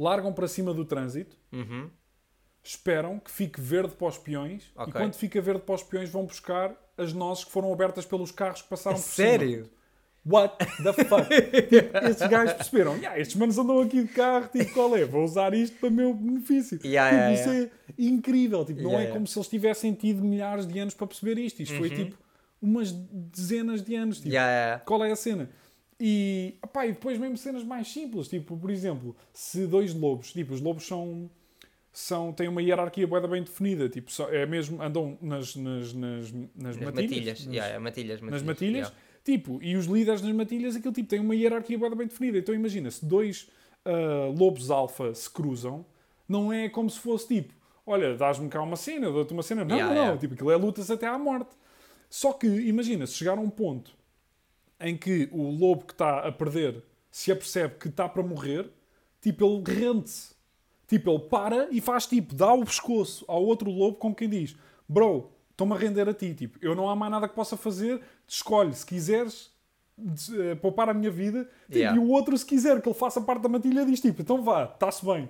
[SPEAKER 2] largam para cima do trânsito,
[SPEAKER 1] Uhum.
[SPEAKER 2] esperam que fique verde para os peões e
[SPEAKER 1] Ok.
[SPEAKER 2] quando fica verde para os peões vão buscar as nozes que foram abertas pelos carros que passaram por
[SPEAKER 1] Sério?
[SPEAKER 2] cima. What the fuck? tipo, estes gajos perceberam, "Ya, estes manos andam aqui de carro, tipo, qual é? Vou usar isto para o meu benefício.
[SPEAKER 1] Yeah,
[SPEAKER 2] Tipo,
[SPEAKER 1] yeah,
[SPEAKER 2] isso
[SPEAKER 1] yeah.
[SPEAKER 2] é incrível. Tipo, não
[SPEAKER 1] Yeah,
[SPEAKER 2] é
[SPEAKER 1] yeah.
[SPEAKER 2] como se eles tivessem tido milhares de anos para perceber isto. Isto foi
[SPEAKER 1] Uhum.
[SPEAKER 2] tipo umas dezenas de anos. Tipo,
[SPEAKER 1] Yeah, yeah.
[SPEAKER 2] qual é a cena? E, opá, e depois mesmo cenas mais simples, tipo, por exemplo, se dois lobos, tipo, os lobos são, são têm uma hierarquia da bem definida, tipo, só- é mesmo, andam nas, nas, nas, nas
[SPEAKER 1] Nas
[SPEAKER 2] matilhas,
[SPEAKER 1] matilhas.
[SPEAKER 2] nas,
[SPEAKER 1] Yeah, yeah, matilhas,
[SPEAKER 2] nas
[SPEAKER 1] matilhas.
[SPEAKER 2] matilhas,
[SPEAKER 1] yeah.
[SPEAKER 2] tipo, e os líderes nas matilhas, aquilo tipo, tem uma hierarquia da bem definida. Então imagina, se dois ah, lobos alfa se cruzam, não é como se fosse tipo, olha, dás-me cá uma cena, dou-te uma cena. Não,
[SPEAKER 1] Yeah,
[SPEAKER 2] não, não, tipo, aquilo é lutas até à morte. Só que, imagina, se chegar a um ponto em que o lobo que está a perder se apercebe que está para morrer, tipo, ele rende-se. Tipo, ele para e faz tipo, dá o pescoço ao outro lobo como quem diz: Bro, estou-me a render a ti. Tipo, eu não há mais nada que possa fazer, escolhe se quiseres des- eh, poupar a minha vida. Tipo,
[SPEAKER 1] Yeah.
[SPEAKER 2] E o outro, se quiser que ele faça parte da matilha, diz tipo: Então vá, está-se bem.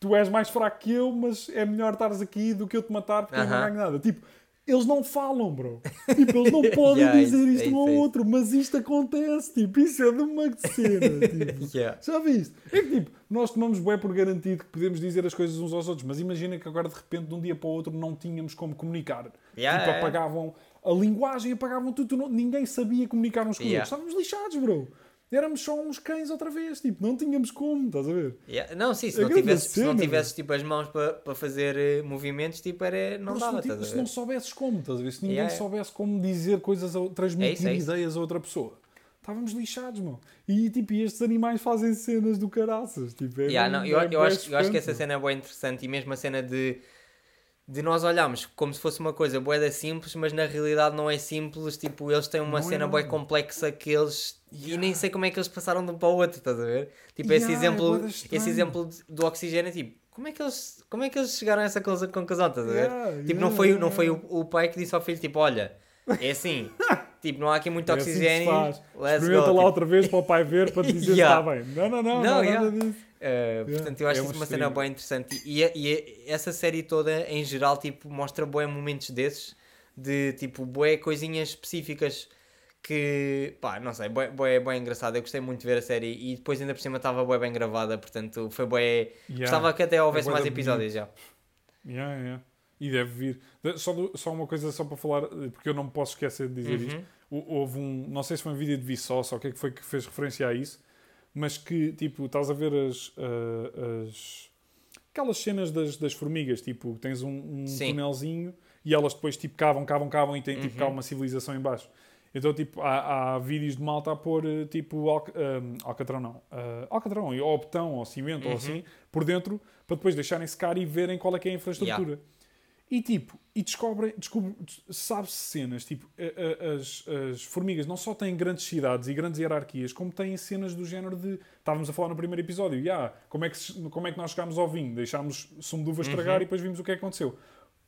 [SPEAKER 2] Tu és mais fraco que eu, mas é melhor estares aqui do que eu te matar porque eu não ganho nada. Tipo, eles não falam, bro. Tipo, eles não podem
[SPEAKER 1] Yeah,
[SPEAKER 2] dizer isto
[SPEAKER 1] é
[SPEAKER 2] um ao
[SPEAKER 1] é
[SPEAKER 2] outro, mas isto acontece. Tipo, isso é de uma cena. Tipo.
[SPEAKER 1] Yeah.
[SPEAKER 2] Já viste? É que tipo, nós tomamos bué por garantido que podemos dizer as coisas uns aos outros, mas imagina que agora de repente de um dia para o outro não tínhamos como comunicar.
[SPEAKER 1] Yeah,
[SPEAKER 2] tipo, apagavam a linguagem, apagavam tudo, não- ninguém sabia comunicar uns com os outros. Estávamos lixados, bro. Éramos só uns cães outra vez, tipo, não tínhamos como, estás a ver?
[SPEAKER 1] Yeah. Não, sim, se
[SPEAKER 2] É
[SPEAKER 1] não tivesses, se não tivesses tipo, as mãos para para fazer eh, movimentos, tipo, era, não
[SPEAKER 2] se
[SPEAKER 1] dava.
[SPEAKER 2] se não soubesses como, estás a ver? Se ninguém
[SPEAKER 1] Yeah,
[SPEAKER 2] soubesse como dizer coisas, a- transmitir
[SPEAKER 1] É isso, é isso.
[SPEAKER 2] ideias a outra pessoa. estávamos lixados, meu. E tipo, estes animais fazem cenas do caraças. Tipo, é
[SPEAKER 1] Yeah, não, eu,
[SPEAKER 2] é
[SPEAKER 1] eu,
[SPEAKER 2] bué
[SPEAKER 1] acho, eu acho que essa cena é boa interessante e mesmo a cena de, de nós olharmos como se fosse uma coisa boeda simples, mas na realidade não é simples. Tipo, eles têm uma
[SPEAKER 2] Não é
[SPEAKER 1] cena
[SPEAKER 2] nada.
[SPEAKER 1] complexa que eles. E nem sei como é que eles passaram de um para o outro, estás a ver? Tipo, esse
[SPEAKER 2] Yeah, é
[SPEAKER 1] exemplo,
[SPEAKER 2] bué
[SPEAKER 1] esse exemplo do oxigênio, tipo, como é que eles, como é que eles chegaram a essa coisa conclusão, estás a ver?
[SPEAKER 2] Yeah,
[SPEAKER 1] tipo,
[SPEAKER 2] yeah,
[SPEAKER 1] não foi,
[SPEAKER 2] yeah,
[SPEAKER 1] não foi o,
[SPEAKER 2] yeah.
[SPEAKER 1] o pai que disse ao filho, tipo, olha, é assim, tipo, não há aqui muito
[SPEAKER 2] É assim
[SPEAKER 1] oxigênio, let's
[SPEAKER 2] Experimenta
[SPEAKER 1] go.
[SPEAKER 2] lá
[SPEAKER 1] tipo,
[SPEAKER 2] outra vez para o pai ver para te dizer
[SPEAKER 1] Yeah.
[SPEAKER 2] se está bem. Não, não, não,
[SPEAKER 1] Não,
[SPEAKER 2] não,
[SPEAKER 1] yeah.
[SPEAKER 2] nada disso.
[SPEAKER 1] Uh, portanto, eu acho
[SPEAKER 2] é
[SPEAKER 1] isso
[SPEAKER 2] um
[SPEAKER 1] uma cena bem interessante. E, e, e essa série toda, em geral, tipo, mostra bué momentos desses, de tipo, bué coisinhas específicas que, pá, não sei, bué, bué, bué engraçado. Eu gostei muito de ver a série e depois ainda por cima estava bué bem gravada, portanto, foi bué...
[SPEAKER 2] Yeah.
[SPEAKER 1] Gostava que até houvesse
[SPEAKER 2] bué
[SPEAKER 1] mais episódios já.
[SPEAKER 2] Yeah, yeah. E deve vir. Só, só uma coisa só para falar, eh, porque eu não posso esquecer de dizer isto.
[SPEAKER 1] Uhum.
[SPEAKER 2] Hou- Houve um, não sei se foi um vídeo de Vsauce ou o que é que foi que fez referência a isso, mas que, tipo, estás a ver as, ah, as aquelas cenas das, das formigas, tipo, tens um, um
[SPEAKER 1] Sim.
[SPEAKER 2] tunelzinho e elas depois, tipo, cavam, cavam, cavam e tem, tipo, cá
[SPEAKER 1] Uhum.
[SPEAKER 2] uma civilização em baixo. Então, tipo, há, há vídeos de malta a pôr, eh, tipo, ah, alcatrão não, ah, alcatrão, ou betão, ou cimento, ou
[SPEAKER 1] Uhum.
[SPEAKER 2] assim, por dentro, para depois deixarem secar e verem qual é que é a infraestrutura. E tipo, e descobrem, descobre, sabe-se cenas, tipo, as, as formigas não só têm grandes cidades e grandes hierarquias, como têm cenas do género de. Estávamos a falar no primeiro episódio, yeah, como, é que, como é que nós chegámos ao vinho? Deixámos sumo de uva estragar
[SPEAKER 1] Uhum.
[SPEAKER 2] e depois vimos o que é que aconteceu.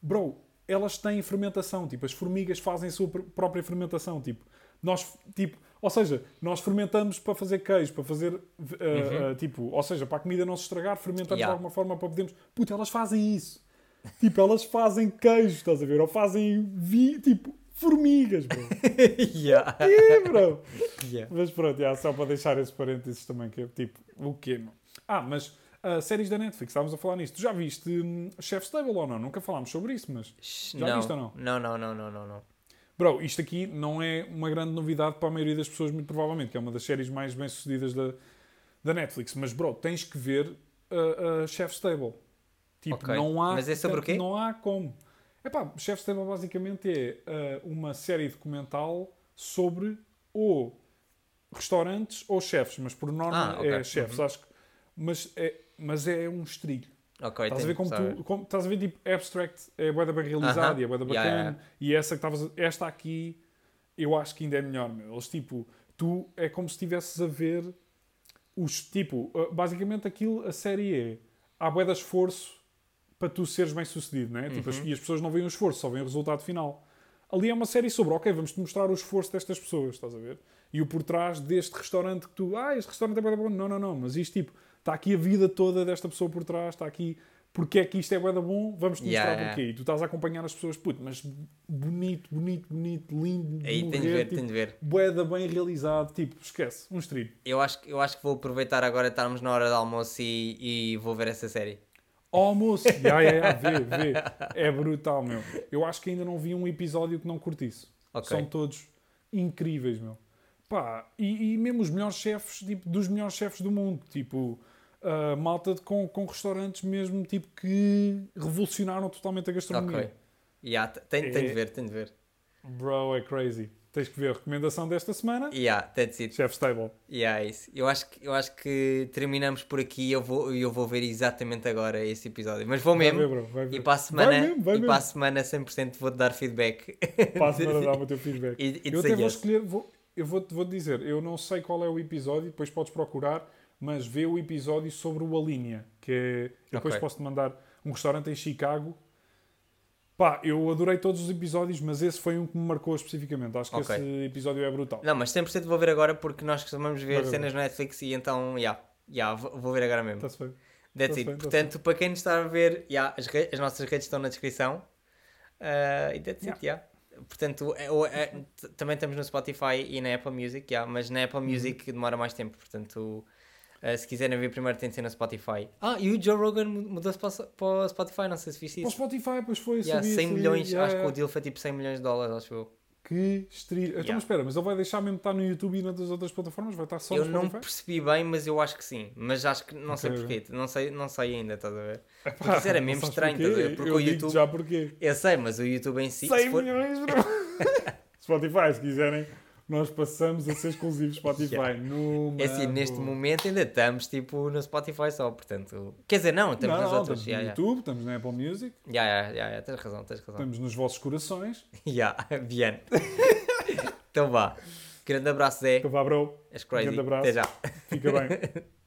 [SPEAKER 2] Bro, elas têm fermentação, tipo, as formigas fazem a sua pr- própria fermentação, tipo, nós, tipo, ou seja, nós fermentamos para fazer queijo, para fazer, uh, uh, tipo, ou seja, para a comida não se estragar, fermentamos
[SPEAKER 1] Yeah.
[SPEAKER 2] de alguma forma para podermos. Puta, elas fazem isso. Tipo, elas fazem queijo, estás a ver? Ou fazem, vi, tipo, formigas, bro.
[SPEAKER 1] yeah.
[SPEAKER 2] Ih, bro.
[SPEAKER 1] Yeah.
[SPEAKER 2] Mas pronto, yeah, só para deixar esse parênteses também, que é tipo, o quê, meu? Ah, mas ah, séries da Netflix, estávamos a falar nisto. Tu já viste hum, Chef's Table ou não? Nunca falámos sobre isso, mas... Já
[SPEAKER 1] não.
[SPEAKER 2] viste ou não?
[SPEAKER 1] Não, não, não, não, não, não.
[SPEAKER 2] Bro, isto aqui não é uma grande novidade para a maioria das pessoas, muito provavelmente, que é uma das séries mais bem-sucedidas da, da Netflix. Mas, bro, tens que ver uh, uh, Chef's Table. Tipo,
[SPEAKER 1] Ok.
[SPEAKER 2] não há...
[SPEAKER 1] Mas é sobre o quê?
[SPEAKER 2] Não há como. Epá, Chef's Table basicamente é uh, uma série documental sobre ou restaurantes ou chefes, mas por norma
[SPEAKER 1] Ah, ok.
[SPEAKER 2] é chefes,
[SPEAKER 1] Uhum.
[SPEAKER 2] acho que... Mas é, mas é um estrilho.
[SPEAKER 1] Ok,
[SPEAKER 2] Estás a ver como tu, como, estás a ver tipo abstract é bué da bem realizado
[SPEAKER 1] Aham.
[SPEAKER 2] e é bué da
[SPEAKER 1] Yeah,
[SPEAKER 2] bacana
[SPEAKER 1] yeah,
[SPEAKER 2] e essa que estavas esta aqui eu acho que ainda é melhor meu. eles tipo tu é como se estivesses a ver os tipo uh, basicamente aquilo a série é há bué de esforço para tu seres bem sucedido né? tipo, as,
[SPEAKER 1] Uhum.
[SPEAKER 2] e as pessoas não veem o esforço só veem o resultado final ali é uma série sobre ok vamos te mostrar o esforço destas pessoas estás a ver e o por trás deste restaurante que tu ah este restaurante é bom não não não mas isto tipo está aqui a vida toda desta pessoa por trás está aqui porque é que isto é bué bom, vamos-te mostrar
[SPEAKER 1] Yeah, yeah.
[SPEAKER 2] porquê. E tu estás a acompanhar as pessoas, puto, mas bonito, bonito, bonito, lindo,
[SPEAKER 1] Aí
[SPEAKER 2] morrer,
[SPEAKER 1] tenho de ver,
[SPEAKER 2] tipo,
[SPEAKER 1] tenho de ver.
[SPEAKER 2] bué bem realizado, tipo, esquece, um estrilho.
[SPEAKER 1] Eu acho, que- eu acho que vou aproveitar agora estarmos na hora de almoço e, e vou ver essa série.
[SPEAKER 2] Almoço, yeah, yeah, yeah, vê, vê, é brutal, meu. Eu acho que ainda não vi um episódio que não curtisse.
[SPEAKER 1] Ok.
[SPEAKER 2] São todos incríveis, meu. Pá, e, e mesmo os melhores chefes, tipo, dos melhores chefes do mundo, tipo, ah, malta de- com, com restaurantes mesmo, tipo, que revolucionaram totalmente a gastronomia.
[SPEAKER 1] Ok. Yeah, t- tenho, tenho de
[SPEAKER 2] É-
[SPEAKER 1] ver, tenho de ver.
[SPEAKER 2] Bro, é crazy. Tens que ver a recomendação desta semana.
[SPEAKER 1] Yeah, that's it.
[SPEAKER 2] Chef's Table.
[SPEAKER 1] Yeah, é isso. Eu acho que, eu acho que terminamos por aqui e eu vou, eu vou ver exatamente agora esse episódio. Mas vou
[SPEAKER 2] Vai
[SPEAKER 1] mesmo.
[SPEAKER 2] ver, bro. Vai ver.
[SPEAKER 1] E para a semana,
[SPEAKER 2] Vai mesmo, vai
[SPEAKER 1] e
[SPEAKER 2] mesmo.
[SPEAKER 1] para a semana 100% vou-te dar feedback.
[SPEAKER 2] Para a semana dá-me o teu feedback.
[SPEAKER 1] E
[SPEAKER 2] eu até vou
[SPEAKER 1] yes.
[SPEAKER 2] escolher, vou, eu vou-te vou dizer, eu não sei qual é o episódio, depois podes procurar, mas vê o episódio sobre o Alinea, que é, depois
[SPEAKER 1] Ok.
[SPEAKER 2] posso-te mandar um restaurante em Chicago. Pá, eu adorei todos os episódios, mas esse foi um que me marcou especificamente. Acho que
[SPEAKER 1] Ok.
[SPEAKER 2] esse episódio é brutal.
[SPEAKER 1] Não, mas 100% vou ver agora porque nós costumamos ver
[SPEAKER 2] Vai ver,
[SPEAKER 1] cenas no Netflix e então, yeah, yeah, vou, ver agora mesmo.
[SPEAKER 2] Está-se bem.
[SPEAKER 1] That's it.
[SPEAKER 2] bem,
[SPEAKER 1] Portanto, para quem nos está a ver, yeah, as, as nossas redes estão na descrição. Uh, e that's it, yeah. Portanto, é- é- também estamos no Spotify e na Apple Music, yeah, mas na
[SPEAKER 2] Uhum.
[SPEAKER 1] Apple Music demora mais tempo, portanto, uh, se quiserem ver primeiro tem de ser no Spotify. Ah, e o Joe Rogan mu- mudou-se para, o- para o Spotify, não sei se viste
[SPEAKER 2] Para o
[SPEAKER 1] isso.
[SPEAKER 2] Spotify, pois foi,
[SPEAKER 1] Yeah,
[SPEAKER 2] sabia,
[SPEAKER 1] 100
[SPEAKER 2] sabia.
[SPEAKER 1] milhões,
[SPEAKER 2] Yeah,
[SPEAKER 1] acho que
[SPEAKER 2] yeah.
[SPEAKER 1] o deal foi tipo 100 milhões de dólares, acho eu.
[SPEAKER 2] Que estrilho. Então,
[SPEAKER 1] Yeah.
[SPEAKER 2] mas espera, mas ele vai deixar mesmo estar no YouTube e nas outras plataformas? Vai estar só
[SPEAKER 1] eu
[SPEAKER 2] no
[SPEAKER 1] não
[SPEAKER 2] Spotify?
[SPEAKER 1] percebi bem, mas eu acho que sim. Mas acho que não sei
[SPEAKER 2] Ok,
[SPEAKER 1] porquê. Não sei, não sei ainda, estás a ver?
[SPEAKER 2] Epá,
[SPEAKER 1] Porque isso era
[SPEAKER 2] não
[SPEAKER 1] mesmo estranho,
[SPEAKER 2] porquê?
[SPEAKER 1] estás a ver? Porque
[SPEAKER 2] eu
[SPEAKER 1] o
[SPEAKER 2] digo
[SPEAKER 1] YouTube-
[SPEAKER 2] já porquê.
[SPEAKER 1] Eu sei, mas o YouTube em si.
[SPEAKER 2] 100
[SPEAKER 1] se for-
[SPEAKER 2] milhões, bro. Spotify, se quiserem nós passamos a ser exclusivos Spotify.
[SPEAKER 1] Yeah.
[SPEAKER 2] Numa
[SPEAKER 1] É assim, neste momento ainda estamos tipo no Spotify só, portanto. Quer dizer, não, estamos
[SPEAKER 2] não,
[SPEAKER 1] nas outras.
[SPEAKER 2] estamos
[SPEAKER 1] Yeah,
[SPEAKER 2] no
[SPEAKER 1] yeah.
[SPEAKER 2] YouTube, estamos na Apple Music,
[SPEAKER 1] Yeah, yeah, yeah, yeah, tens razão, tens razão.
[SPEAKER 2] estamos nos vossos corações.
[SPEAKER 1] Yeah, bien. então vá. Grande abraço, Zé.
[SPEAKER 2] Então vá, bro.
[SPEAKER 1] És crazy.
[SPEAKER 2] Grande abraço.
[SPEAKER 1] Até já.
[SPEAKER 2] Fica bem.